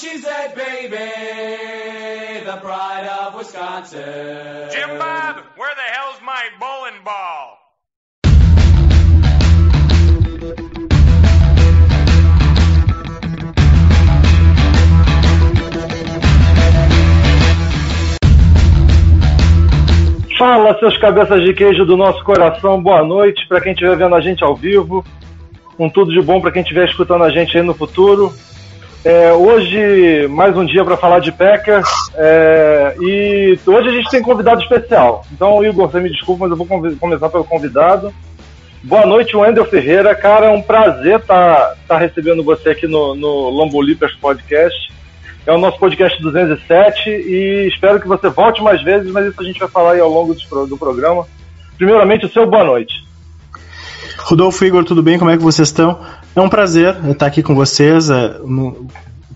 A cheesehead baby, the pride of Wisconsin. Jim Bob, where the hell's my bowling ball? Fala, seus cabeças de queijo do nosso coração, boa noite para quem estiver vendo a gente ao vivo, com tudo de bom para quem estiver escutando a gente aí no futuro. É, hoje, mais um dia para falar de Packers, é, e hoje a gente tem convidado especial. Então, Igor, você me desculpa, mas eu vou começar pelo convidado. Boa noite, Wendel Ferreira. Cara, é um prazer estar recebendo você aqui no, no Podcast. É o nosso podcast 207 e espero que você volte mais vezes, mas isso a gente vai falar aí ao longo do, do programa. Primeiramente, o seu boa noite. Rodolfo Igor, tudo bem? Como é que vocês estão? É um prazer estar aqui com vocês. é, O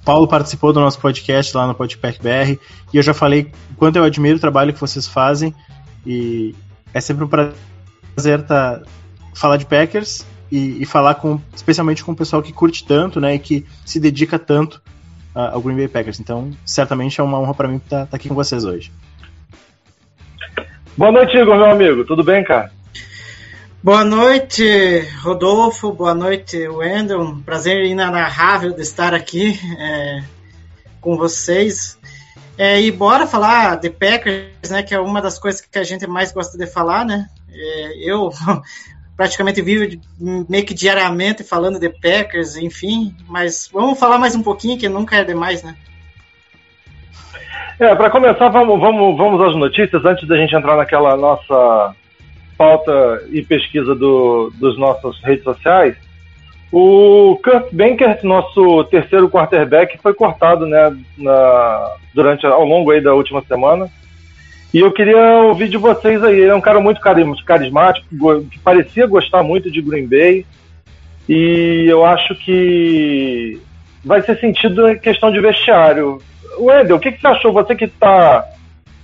Paulo participou do nosso podcast lá no Podpack BR e eu já falei quanto eu admiro o trabalho que vocês fazem e é sempre um prazer tá, falar de Packers e, e falar com, especialmente com o pessoal que curte tanto, né, e que se dedica tanto ao Green Bay Packers. Então, certamente é uma honra para mim estar aqui com vocês hoje. Boa noite, Igor, meu amigo. Tudo bem, cara? Boa noite, Rodolfo. Boa noite, Wendel. Um prazer inenarrável de estar aqui é, com vocês. É, e bora falar de Packers, né? Que é uma das coisas que a gente mais gosta de falar, né? É, eu praticamente vivo meio que diariamente falando de Packers, enfim. Mas vamos falar mais um pouquinho, que nunca é demais, né? É, para começar, vamos, vamos, vamos às notícias antes da gente entrar naquela nossa pauta e pesquisa do, dos nossas redes sociais. O Kurt Benkert, nosso terceiro quarterback, foi cortado né, na, durante ao longo aí da última semana. E eu queria ouvir de vocês aí. Ele é um cara muito caris- carismático, que parecia gostar muito de Green Bay. E eu acho que vai ser sentido em questão de vestiário. Wendel, o que, que você achou? Você que está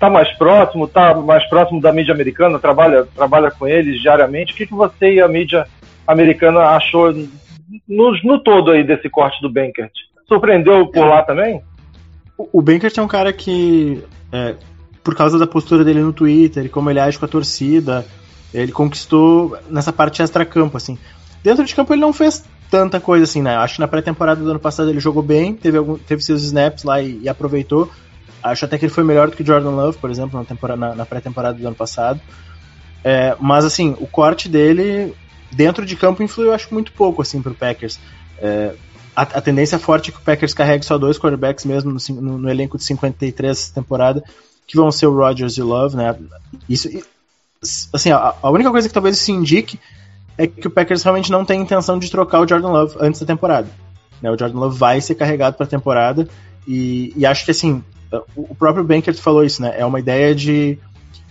tá mais próximo, tá mais próximo da mídia americana, trabalha, trabalha com eles diariamente. O que, que você e a mídia americana achou no, no todo aí desse corte do Bankert? Surpreendeu por lá também? O o Bankert é um cara que, é, por causa da postura dele no Twitter e como ele age com a torcida, ele conquistou nessa parte extra-campo, assim. Dentro de campo ele não fez tanta coisa assim, né? Acho que na pré-temporada do ano passado ele jogou bem, teve, algum, teve seus snaps lá e, e aproveitou. Acho até que ele foi melhor do que Jordan Love, por exemplo, na, na- na pré-temporada do ano passado. É, mas, assim, o corte dele dentro de campo influiu, acho, muito pouco, assim, pro Packers. É, a, a tendência forte é que o Packers carregue só dois quarterbacks mesmo no, no- no elenco de 53 essa temporada, que vão ser o Rodgers e o Love, né? Isso, assim, a, a única coisa que talvez isso indique é que o Packers realmente não tem intenção de trocar o Jordan Love antes da temporada. né? O Jordan Love vai ser carregado para a temporada e, e acho que assim o o próprio Bankert falou isso, né? É uma ideia de,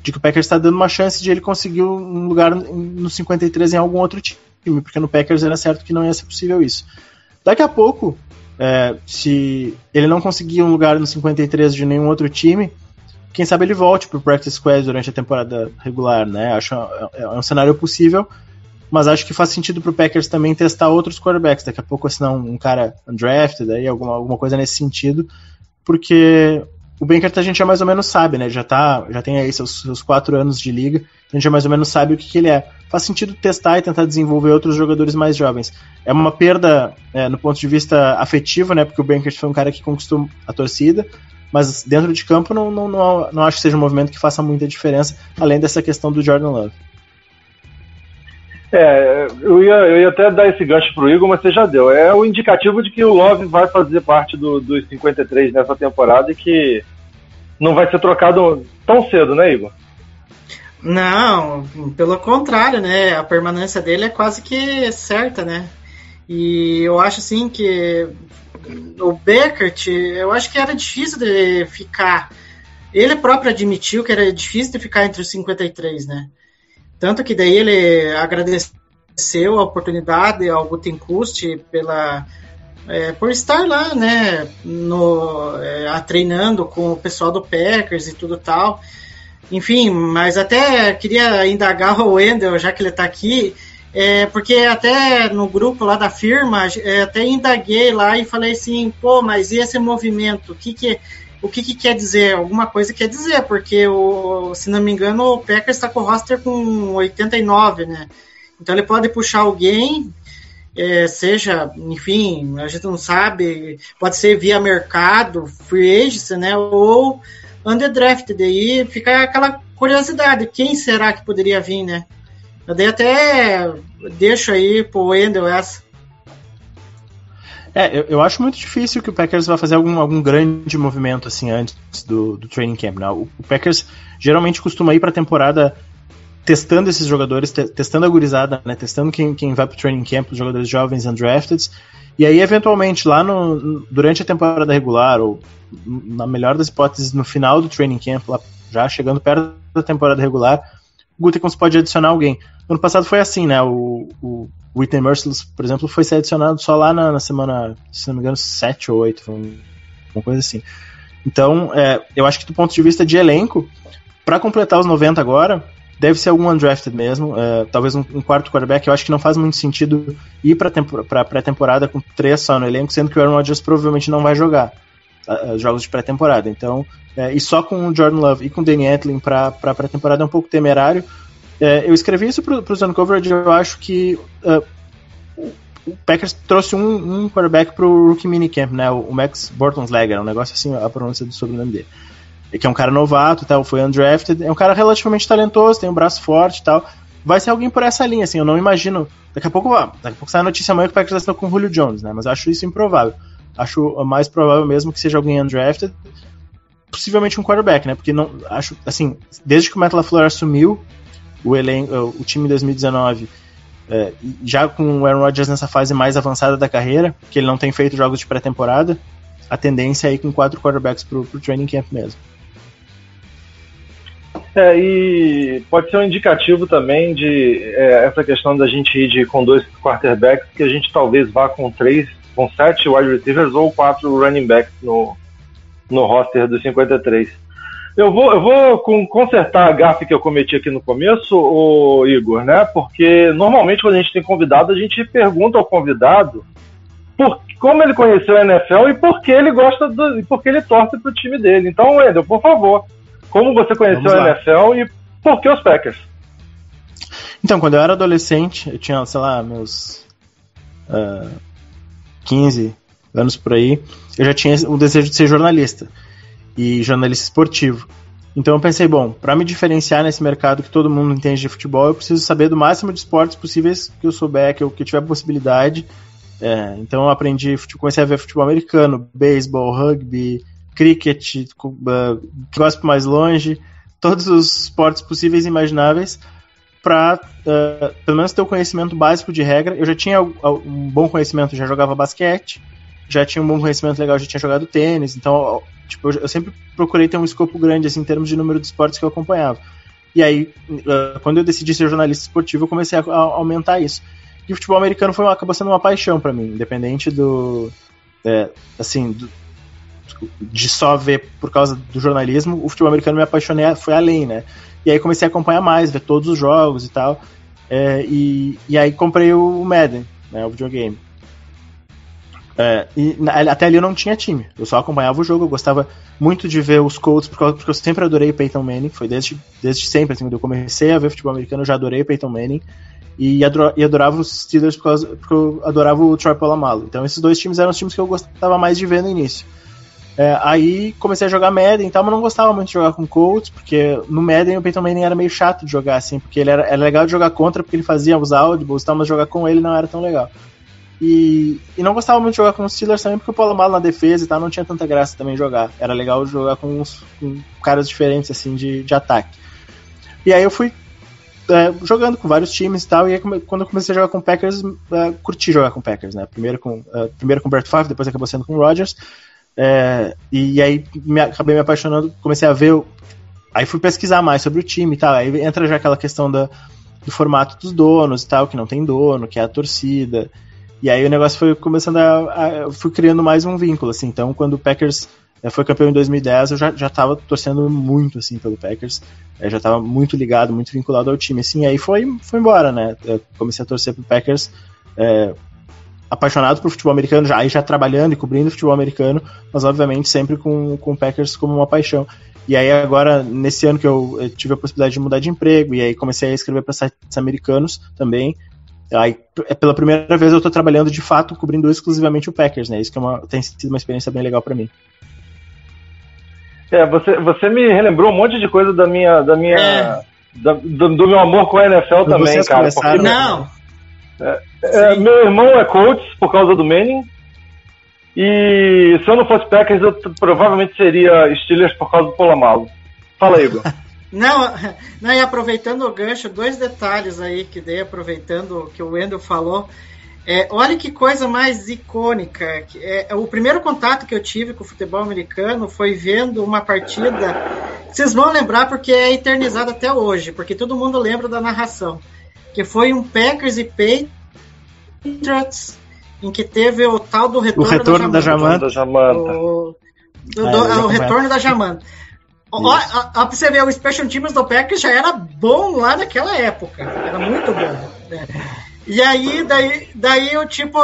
de que o Packers está dando uma chance de ele conseguir um lugar no 53 em algum outro time, porque no Packers era certo que não ia ser possível isso. Daqui a pouco, é, se ele não conseguir um lugar no 53 de nenhum outro time, quem sabe ele volte pro Practice Squad durante a temporada regular, né? Acho é, é um cenário possível, mas acho que faz sentido pro Packers também testar outros quarterbacks. Daqui a pouco assinar um, um cara undrafted, aí, alguma, alguma coisa nesse sentido, porque o Bankert a gente já mais ou menos sabe, né? Já, tá, já tem aí seus, seus quatro anos de liga, a gente já mais ou menos sabe o que, que ele é. Faz sentido testar e tentar desenvolver outros jogadores mais jovens. É uma perda é, no ponto de vista afetivo, né? Porque o Bankert foi um cara que conquistou a torcida, mas dentro de campo não, não, não, não acho que seja um movimento que faça muita diferença, além dessa questão do Jordan Love. É, eu ia, eu ia até dar esse gancho pro Igor, mas você já deu. É o indicativo de que o Love vai fazer parte do, dos 53 nessa temporada e que não vai ser trocado tão cedo, né, Igor? Não, pelo contrário, né? A permanência dele é quase que certa, né? E eu acho assim que o Beckert, eu acho que era difícil de ficar. Ele próprio admitiu que era difícil de ficar entre os 53, né? Tanto que daí ele agradeceu a oportunidade ao Gutenkust pela é, por estar lá, né, no, é, treinando com o pessoal do Packers e tudo tal. Enfim, mas até queria indagar o Wendel, já que ele está aqui, é, porque até no grupo lá da firma, é, até indaguei lá e falei assim, pô, mas e esse movimento? O que que, o que, que quer dizer? Alguma coisa quer dizer, porque, o, se não me engano, o Packers está com o roster com 89, né? Então ele pode puxar alguém, é, seja, enfim, a gente não sabe, pode ser via mercado, free agency, né? Ou underdrafted. Aí fica aquela curiosidade, quem será que poderia vir, né? Eu dei até deixo aí pro Wendel essa. É, eu, eu, acho muito difícil que o Packers vá fazer algum, algum grande movimento assim antes do, do training camp. Né? O, Packers geralmente costuma ir para a temporada testando esses jogadores, te, testando a gurizada, né? testando quem, quem vai para o training camp, os jogadores jovens undrafted, e aí eventualmente lá no, durante a temporada regular ou na melhor das hipóteses no final do training camp, lá, já chegando perto da temporada regular, o Gutekunst pode adicionar alguém. No ano passado foi assim, né? O, o Whitney Merciless, por exemplo, foi ser adicionado só lá na, na, semana, se não me engano, 7 ou 8, foi uma coisa assim. Então, é, eu acho que do ponto de vista de elenco, para completar os 90 agora, deve ser algum undrafted mesmo, é, talvez um, um, quarto quarterback. Eu acho que não faz muito sentido ir para pré-temporada com três só no elenco, sendo que o Aaron Rodgers provavelmente não vai jogar uh, jogos de pré-temporada. Então, é, e só com o Jordan Love e com o Danny Etling para pré-temporada é um pouco temerário. É, eu escrevi isso para o Zone Coverage, eu acho que uh, o Packers trouxe um, um quarterback para o Rookie Minicamp, né, o Max Bortonslegger, um negócio assim, a pronúncia do sobrenome dele que é um cara novato tal, foi undrafted, é um cara relativamente talentoso, tem um braço forte e tal. Vai ser alguém por essa linha, assim, eu não imagino. Daqui a pouco, daqui a pouco sai a notícia amanhã que o Packers assinou com o Julio Jones, né? Mas acho isso improvável. Acho mais provável mesmo que seja alguém undrafted, possivelmente um quarterback, né? Porque não acho, assim, desde que o Matt LaFleur assumiu o elenco, o time em 2019, é, já com o Aaron Rodgers nessa fase mais avançada da carreira, que ele não tem feito jogos de pré-temporada, a tendência é ir com quatro quarterbacks pro, pro training camp mesmo. É, e pode ser um indicativo também de é, essa questão da gente ir de, com dois quarterbacks, que a gente talvez vá com três, com sete wide receivers ou quatro running backs no, no roster dos 53. Eu vou, eu vou consertar a gafe que eu cometi aqui no começo, o Igor, né? Porque normalmente quando a gente tem convidado, a gente pergunta ao convidado por, como ele conheceu a NFL e por que ele gosta do, e por que ele torce para o time dele. Então, Wendel, por favor, como você conheceu a NFL e por que os Packers? Então, quando eu era adolescente, eu tinha, sei lá, meus uh, ah, 15 anos por aí, eu já tinha o desejo de ser jornalista e jornalista esportivo. Então eu pensei, bom, para me diferenciar nesse mercado que todo mundo entende de futebol, eu preciso saber do máximo de esportes possíveis que eu souber, que eu, que eu tiver possibilidade. É, então eu aprendi, comecei a ver futebol americano, beisebol, rugby, cricket, gosto mais longe, todos os esportes possíveis e imagináveis para uh, pelo menos ter o conhecimento básico de regra. Eu já tinha um bom conhecimento, já jogava basquete, já tinha um bom conhecimento legal, já tinha jogado tênis, então tipo, eu, sempre procurei ter um escopo grande assim, em termos de número de esportes que eu acompanhava. E aí, uh, quando eu decidi ser jornalista esportivo, eu comecei a, a aumentar isso. E o futebol americano foi, acabou sendo uma paixão para mim, independente do. É, assim, do, de só ver por causa do jornalismo, o futebol americano me apaixonei, foi além, né? E aí comecei a acompanhar mais, ver todos os jogos e tal. É, e, e aí comprei o Madden, né, o videogame. É, e até ali eu não tinha time, eu só acompanhava o jogo, eu gostava muito de ver os Colts, porque, eu sempre adorei Peyton Manning, foi desde, desde sempre, assim, quando eu comecei a ver futebol americano, eu já adorei Peyton Manning, e, adorava os Steelers por causa, porque eu adorava o Troy Polamalu. Então esses dois times eram os times que eu gostava mais de ver no início. É, aí comecei a jogar Madden e tal, mas não gostava muito de jogar com Colts, porque no Madden o Peyton Manning era meio chato de jogar, assim, porque ele era, era legal de jogar contra, porque ele fazia os audibles mas jogar com ele não era tão legal. E, e não gostava muito de jogar com os Steelers também, porque o Paulo Malo na defesa e tal não tinha tanta graça também jogar. Era legal jogar com, uns, com caras diferentes, assim, de, de ataque. E aí eu fui é, jogando com vários times e tal, e aí, quando eu comecei a jogar com Packers, é, curti jogar com Packers, né? Primeiro com, é, primeiro com o Bert Favre, depois acabou sendo com o Rodgers. É, e aí me, acabei me apaixonando, comecei a ver. Aí fui pesquisar mais sobre o time e tal. Aí entra já aquela questão da, do formato dos donos e tal, que não tem dono, que é a torcida. E aí o negócio foi começando a. a fui criando mais um vínculo, assim. Então, quando o Packers eh, foi campeão em 2010, eu já, já tava torcendo muito, assim, pelo Packers. Eu já tava muito ligado, muito vinculado ao time, assim. Aí foi, foi embora, né? Eu comecei a torcer pro Packers. eh, apaixonado por futebol americano, já, aí já trabalhando e cobrindo futebol americano, mas obviamente sempre com, com o Packers como uma paixão. E aí agora, nesse ano que eu, eu tive a possibilidade de mudar de emprego, e aí comecei a escrever para sites americanos também, Aí, é pela primeira vez eu tô trabalhando de fato cobrindo exclusivamente o Packers, né? Isso que é uma, tem sido uma experiência bem legal para mim. É, você, você me relembrou um monte de coisa da minha. Da minha É. da- do, do meu amor com a NFL também, cara. começaram- porque- Não, É, meu irmão é coach por causa do Manning. E se eu não fosse Packers, eu provavelmente seria Steelers por causa do Polamalu. Fala, Igor. Não, não, e aproveitando o gancho, dois detalhes aí que dei, aproveitando o que o Wendel falou. É, olha que coisa mais icônica. que É, o primeiro contato que eu tive com o futebol americano foi vendo uma partida. Vocês vão lembrar porque é eternizado até hoje, porque todo mundo lembra da narração. Que foi um Packers e Patriots, em que teve o tal do O retorno, retorno da Jamanta. Da Jamanta. O, do- É, do- eu já o retorno da Jamanta. Ó, pra você ver, o Special Teams do Packers já era bom lá naquela época. Era muito bom. né? E aí, daí, daí eu, tipo,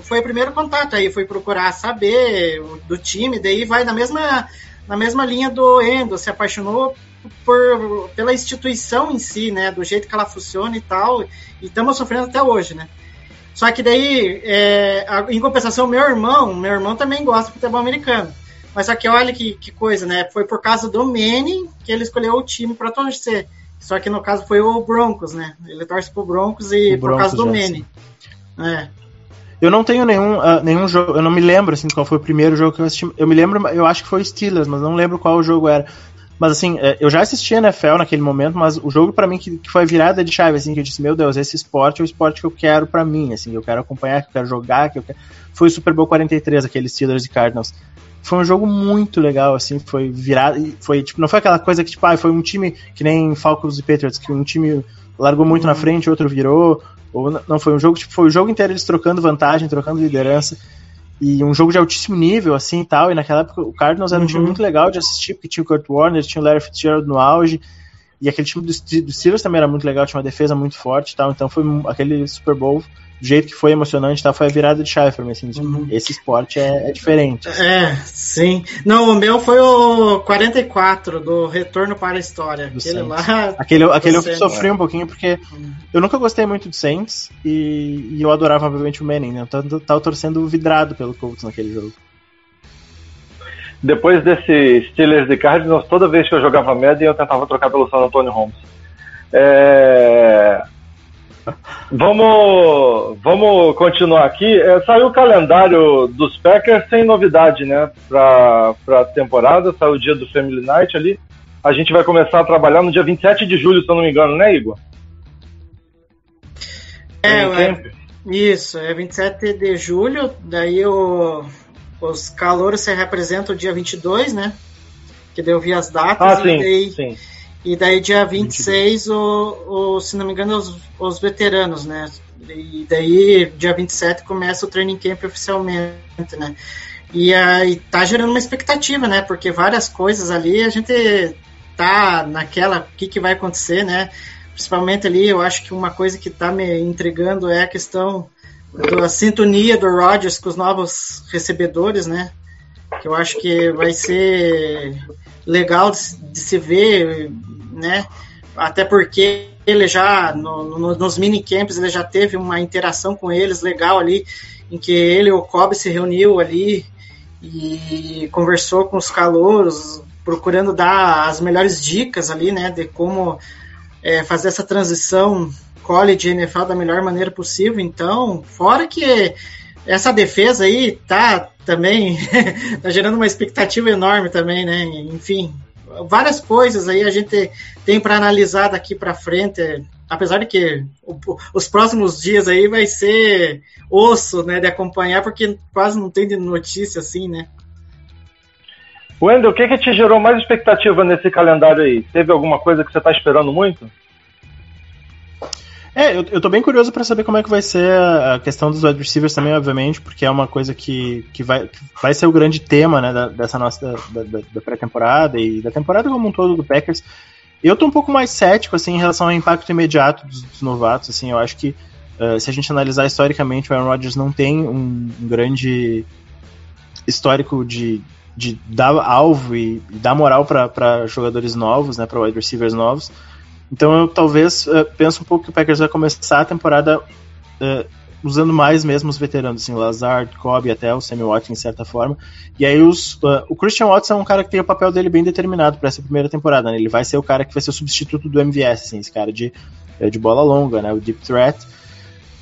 foi o primeiro contato. Aí fui procurar saber do time, daí vai na mesma, na mesma linha do Endo, se apaixonou por, pela instituição em si, né? Do jeito que ela funciona e tal. E estamos sofrendo até hoje, né? Só que daí, é, em compensação, meu irmão, meu irmão também gosta de futebol americano. Mas só que olha que, que coisa, né? Foi por causa do Manning que ele escolheu o time para torcer. Só que no caso foi o Broncos, né? Ele torce pro Broncos e O por causa do já, Manning. É. Eu não tenho nenhum, ah, nenhum jogo, eu não me lembro assim qual foi o primeiro jogo que eu assisti. Eu me lembro, eu acho que foi o Steelers, mas não lembro qual o jogo era. Mas assim, eh, eu já assisti a NFL naquele momento, mas o jogo pra mim que, que foi virada de chave, assim, que eu disse, meu Deus, esse esporte é o esporte que eu quero pra mim, assim, eu quero acompanhar, que eu quero jogar, que eu quero... Foi o Super Bowl 43, aquele Steelers e Cardinals. Foi um jogo muito legal, assim, foi virado, e foi, tipo, não foi aquela coisa que, tipo, ah, foi um time que nem Falcons e Patriots, que um time largou muito na frente, outro virou, ou não, foi um jogo, tipo, foi o jogo inteiro eles trocando vantagem, trocando liderança, e um jogo de altíssimo nível, assim, e tal, e naquela época o Cardinals era um time Uhum. muito legal de assistir, porque tinha o Kurt Warner, tinha o Larry Fitzgerald no auge, e aquele time do, do Steelers também era muito legal, tinha uma defesa muito forte e tal, então foi aquele Super Bowl, do jeito que foi emocionante tal, foi a virada de chave pra mim, assim, tipo, Uhum. esse esporte é, é diferente. É, sim. Não, o meu foi o 44, do Retorno para a História. Do Aquele Saints. lá. Aquele, aquele eu Você- sofri um pouquinho porque eu nunca gostei muito do Saints e, e eu adorava, obviamente, o Manning, né? Eu tava, torcendo vidrado pelo Colts naquele jogo. Depois desse Steelers e Cardinals, toda vez que eu jogava Madden, eu tentava trocar pelo San Antonio Holmes. É... Vamos, vamos continuar aqui. É, saiu o calendário dos Packers sem novidade, né? Pra, pra temporada. Saiu o dia do Family Night ali. A gente vai começar a trabalhar no dia 27 de julho, se eu não me engano, né, Igor? É, é, isso, é 27 de julho, daí o, os calouros se representam o dia 22, né? Que daí eu vi as datas Ah, e, sim, daí, sim. E daí dia 26, o, o, se não me engano, os, os veteranos, né? E daí dia 27 começa o training camp oficialmente, né? E aí tá gerando uma expectativa, né? Porque várias coisas ali a gente tá naquela, o que, que vai acontecer, né? Principalmente ali, eu acho que uma coisa que tá me intrigando é a questão da sintonia do Rodgers com os novos recebedores, né? Que eu acho que vai ser legal de, se- de se ver, né? Até porque ele já, no- no- nos minicamps, ele já teve uma interação com eles legal ali, em que ele e o Kobe se reuniu ali e conversou com os calouros, procurando dar as melhores dicas ali, né? De como é, fazer essa transição college NFL da melhor maneira possível. Então, fora que essa defesa aí tá também tá gerando uma expectativa enorme também, né? Enfim, várias coisas aí a gente tem para analisar daqui para frente, apesar de que os próximos dias aí vai ser osso, né, de acompanhar, porque quase não tem de notícia assim, né? Wendel, o que, que te gerou mais expectativa nesse calendário aí? Teve alguma coisa que você tá esperando muito? É, eu, eu tô bem curioso pra saber como é que vai ser a questão dos wide receivers também, obviamente, porque é uma coisa que, que, vai, que vai ser o grande tema, né, da- dessa nossa da, da- da pré-temporada e da temporada como um todo do Packers. Eu tô um pouco mais cético, assim, em relação ao impacto imediato dos, dos novatos, assim, eu acho que eh, se a gente analisar historicamente, o Aaron Rodgers não tem um, um grande histórico de, de dar alvo e, e dar moral para jogadores novos, né, para wide receivers novos. Então eu talvez eh, penso um pouco que o Packers vai começar a temporada eh, usando mais mesmo os veteranos, assim, Lazard, Cobb até o Sammy Watkins, de certa forma. E aí os, eh, o Christian Watson é um cara que tem o papel dele bem determinado para essa primeira temporada. Né? Ele vai ser o cara que vai ser o substituto do MVS, assim, esse cara de, de bola longa, né? o deep threat.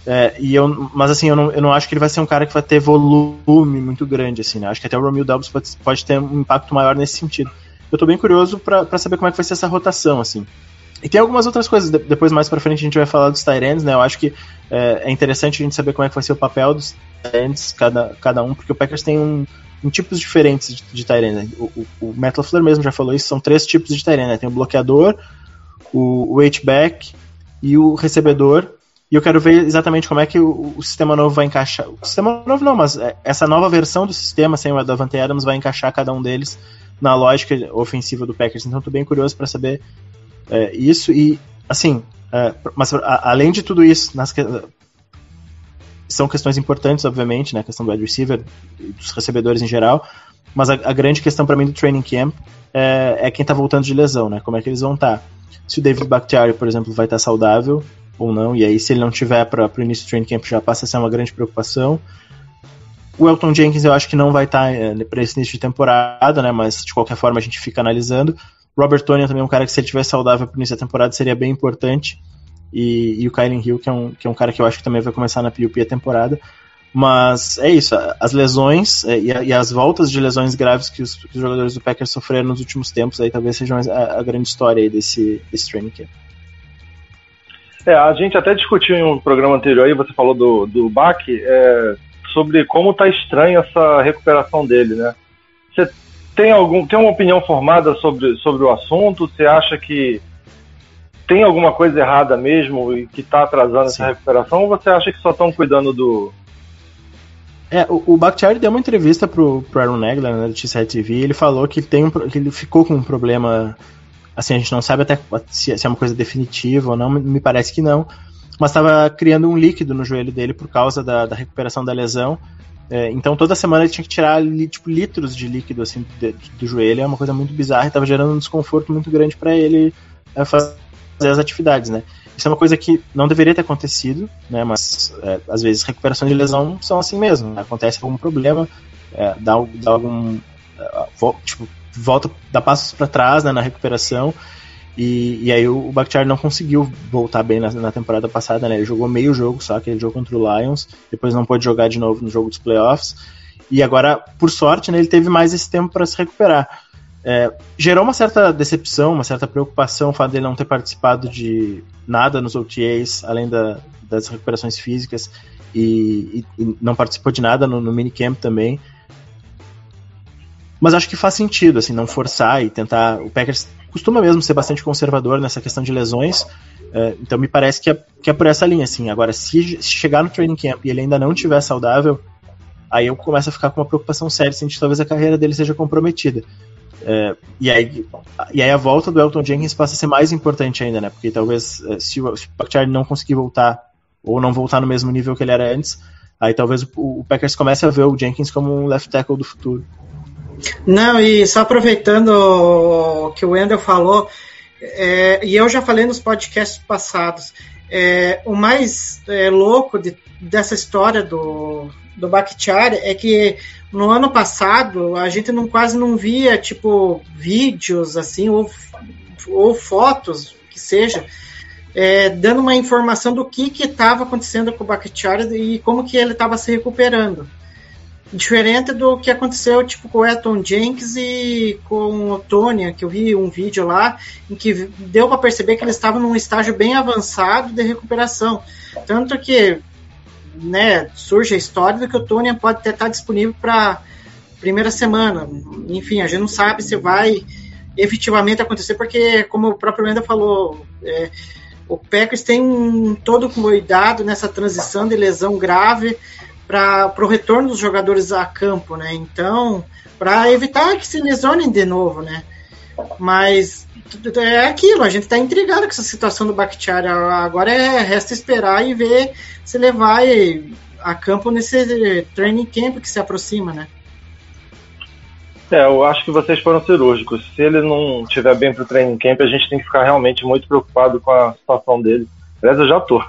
É, e eu, mas assim, eu não, eu não acho que ele vai ser um cara que vai ter volume muito grande, assim, né? Acho que até o Romeo Dobbs pode, pode ter um impacto maior nesse sentido. Eu tô bem curioso para saber como é que vai ser essa rotação, assim. E tem algumas outras coisas, de- depois mais pra frente a gente vai falar dos Tyrants, né? Eu acho que é, é interessante a gente saber como é que vai ser o papel dos Tyrants, cada, cada um, porque o Packers tem um, um tipos diferentes de, de Tyrant. Né? O, o, o Matt LaFleur mesmo já falou isso, são três tipos de Tyrant, né? Tem o bloqueador, o, o H-back e o recebedor. E eu quero ver exatamente como é que o, o sistema novo vai encaixar. O sistema novo não, mas é, essa nova versão do sistema, sem o Davante Adams, vai encaixar cada um deles na lógica ofensiva do Packers. Então, estou bem curioso para saber é, isso. E, assim, é, mas a- além de tudo isso, nas são questões importantes, obviamente, né? A questão do wide receiver, dos recebedores em geral. Mas a, a grande questão para mim do training camp é, é quem tá voltando de lesão, né? Como é que eles vão estar. Se o David Bakhtiari, por exemplo, vai estar saudável ou não, e aí se ele não tiver para o início do training camp já passa a ser uma grande preocupação. O Elton Jenkins eu acho que não vai estar para esse início de temporada, né? Mas de qualquer forma a gente fica analisando. Robert Tonian também é um cara que se ele tiver saudável para início da temporada seria bem importante. E, e o Kylen Hill, que é, um, que é um cara que eu acho que também vai começar na PUP a temporada. Mas é isso, as lesões é, e, e as voltas de lesões graves que os, que os jogadores do Packers sofreram nos últimos tempos aí talvez sejam a, a grande história desse, desse training camp. É, a gente até discutiu em um programa anterior aí, você falou do, do Bach, é, sobre como tá estranha essa recuperação dele, né? Você tem algum tem uma opinião formada sobre, sobre o assunto? Você acha que tem alguma coisa errada mesmo e que tá atrasando Sim. essa recuperação? Ou você acha que só estão cuidando do. É, o, o Bakhtiari deu uma entrevista pro, pro Aaron Negler, né, do T7 TV, e ele falou que ele, tem um, que ele ficou com um problema, assim, a gente não sabe até se, se é uma coisa definitiva ou não, me- me parece que não, mas estava criando um líquido no joelho dele por causa da, da recuperação da lesão, É, então toda semana ele tinha que tirar tipo, litros de líquido assim, de- do joelho, é uma coisa muito bizarra, e estava gerando um desconforto muito grande para ele é, fazer as atividades, né. Isso é uma coisa que não deveria ter acontecido, né? Mas é, às vezes recuperação de lesão são assim mesmo. né? Acontece algum problema, é, dá, dá algum. é, tipo, volta, dá passos para trás né, na recuperação. E, e aí o, Bakhtiari não conseguiu voltar bem na, na temporada passada, né? Ele jogou meio jogo só, aquele jogo contra o Lions, depois não pôde jogar de novo no jogo dos playoffs. E agora, por sorte, né, ele teve mais esse tempo para se recuperar. É, gerou uma certa decepção, uma certa preocupação o fato dele não ter participado de nada nos OTAs, além da, das recuperações físicas, e, e- e não participou de nada no, no minicamp também. Mas acho que faz sentido, assim, não forçar e tentar. O Packers costuma mesmo ser bastante conservador nessa questão de lesões, é, então me parece que é, que é por essa linha, assim. Agora, se, se chegar no training camp e ele ainda não estiver saudável, aí eu começo a ficar com uma preocupação séria, assim, de talvez a carreira dele seja comprometida. É, e, aí, e aí a volta do Elton Jenkins passa a ser mais importante ainda, né? Porque talvez é, se o, se o Bakhtiari não conseguir voltar, ou não voltar no mesmo nível que ele era antes, aí talvez o, o Packers comece a ver o Jenkins como um left tackle do futuro. Não, e só aproveitando o que o Wendel falou, é, e eu já falei nos podcasts passados, é, o mais é, louco de- dessa história do, do Bakhtiari é que no ano passado a gente não, quase não via tipo vídeos assim ou, ou fotos que seja é, dando uma informação do que estava acontecendo com o Bakhtiari e como que ele estava se recuperando. Diferente do que aconteceu tipo com o Elton Jenkins e com o Tony, que eu vi um vídeo lá em que deu para perceber que eles estavam num estágio bem avançado de recuperação. Tanto que né, surge a história de que o Tony pode até estar disponível para primeira semana. Enfim, a gente não sabe se vai efetivamente acontecer, porque, como o próprio Wendel falou, é, o Packers tem todo cuidado nessa transição de lesão grave para o retorno dos jogadores a campo, né? Então, para evitar que se lesionem de novo, né? Mas é aquilo, a gente está intrigado com essa situação do Bakhtiari. Agora é, resta esperar e ver se ele vai a campo nesse training camp que se aproxima, né? É, eu acho que vocês foram cirúrgicos. Se ele não estiver bem pro training camp, a gente tem que ficar realmente muito preocupado com a situação dele. Aliás, eu já tô.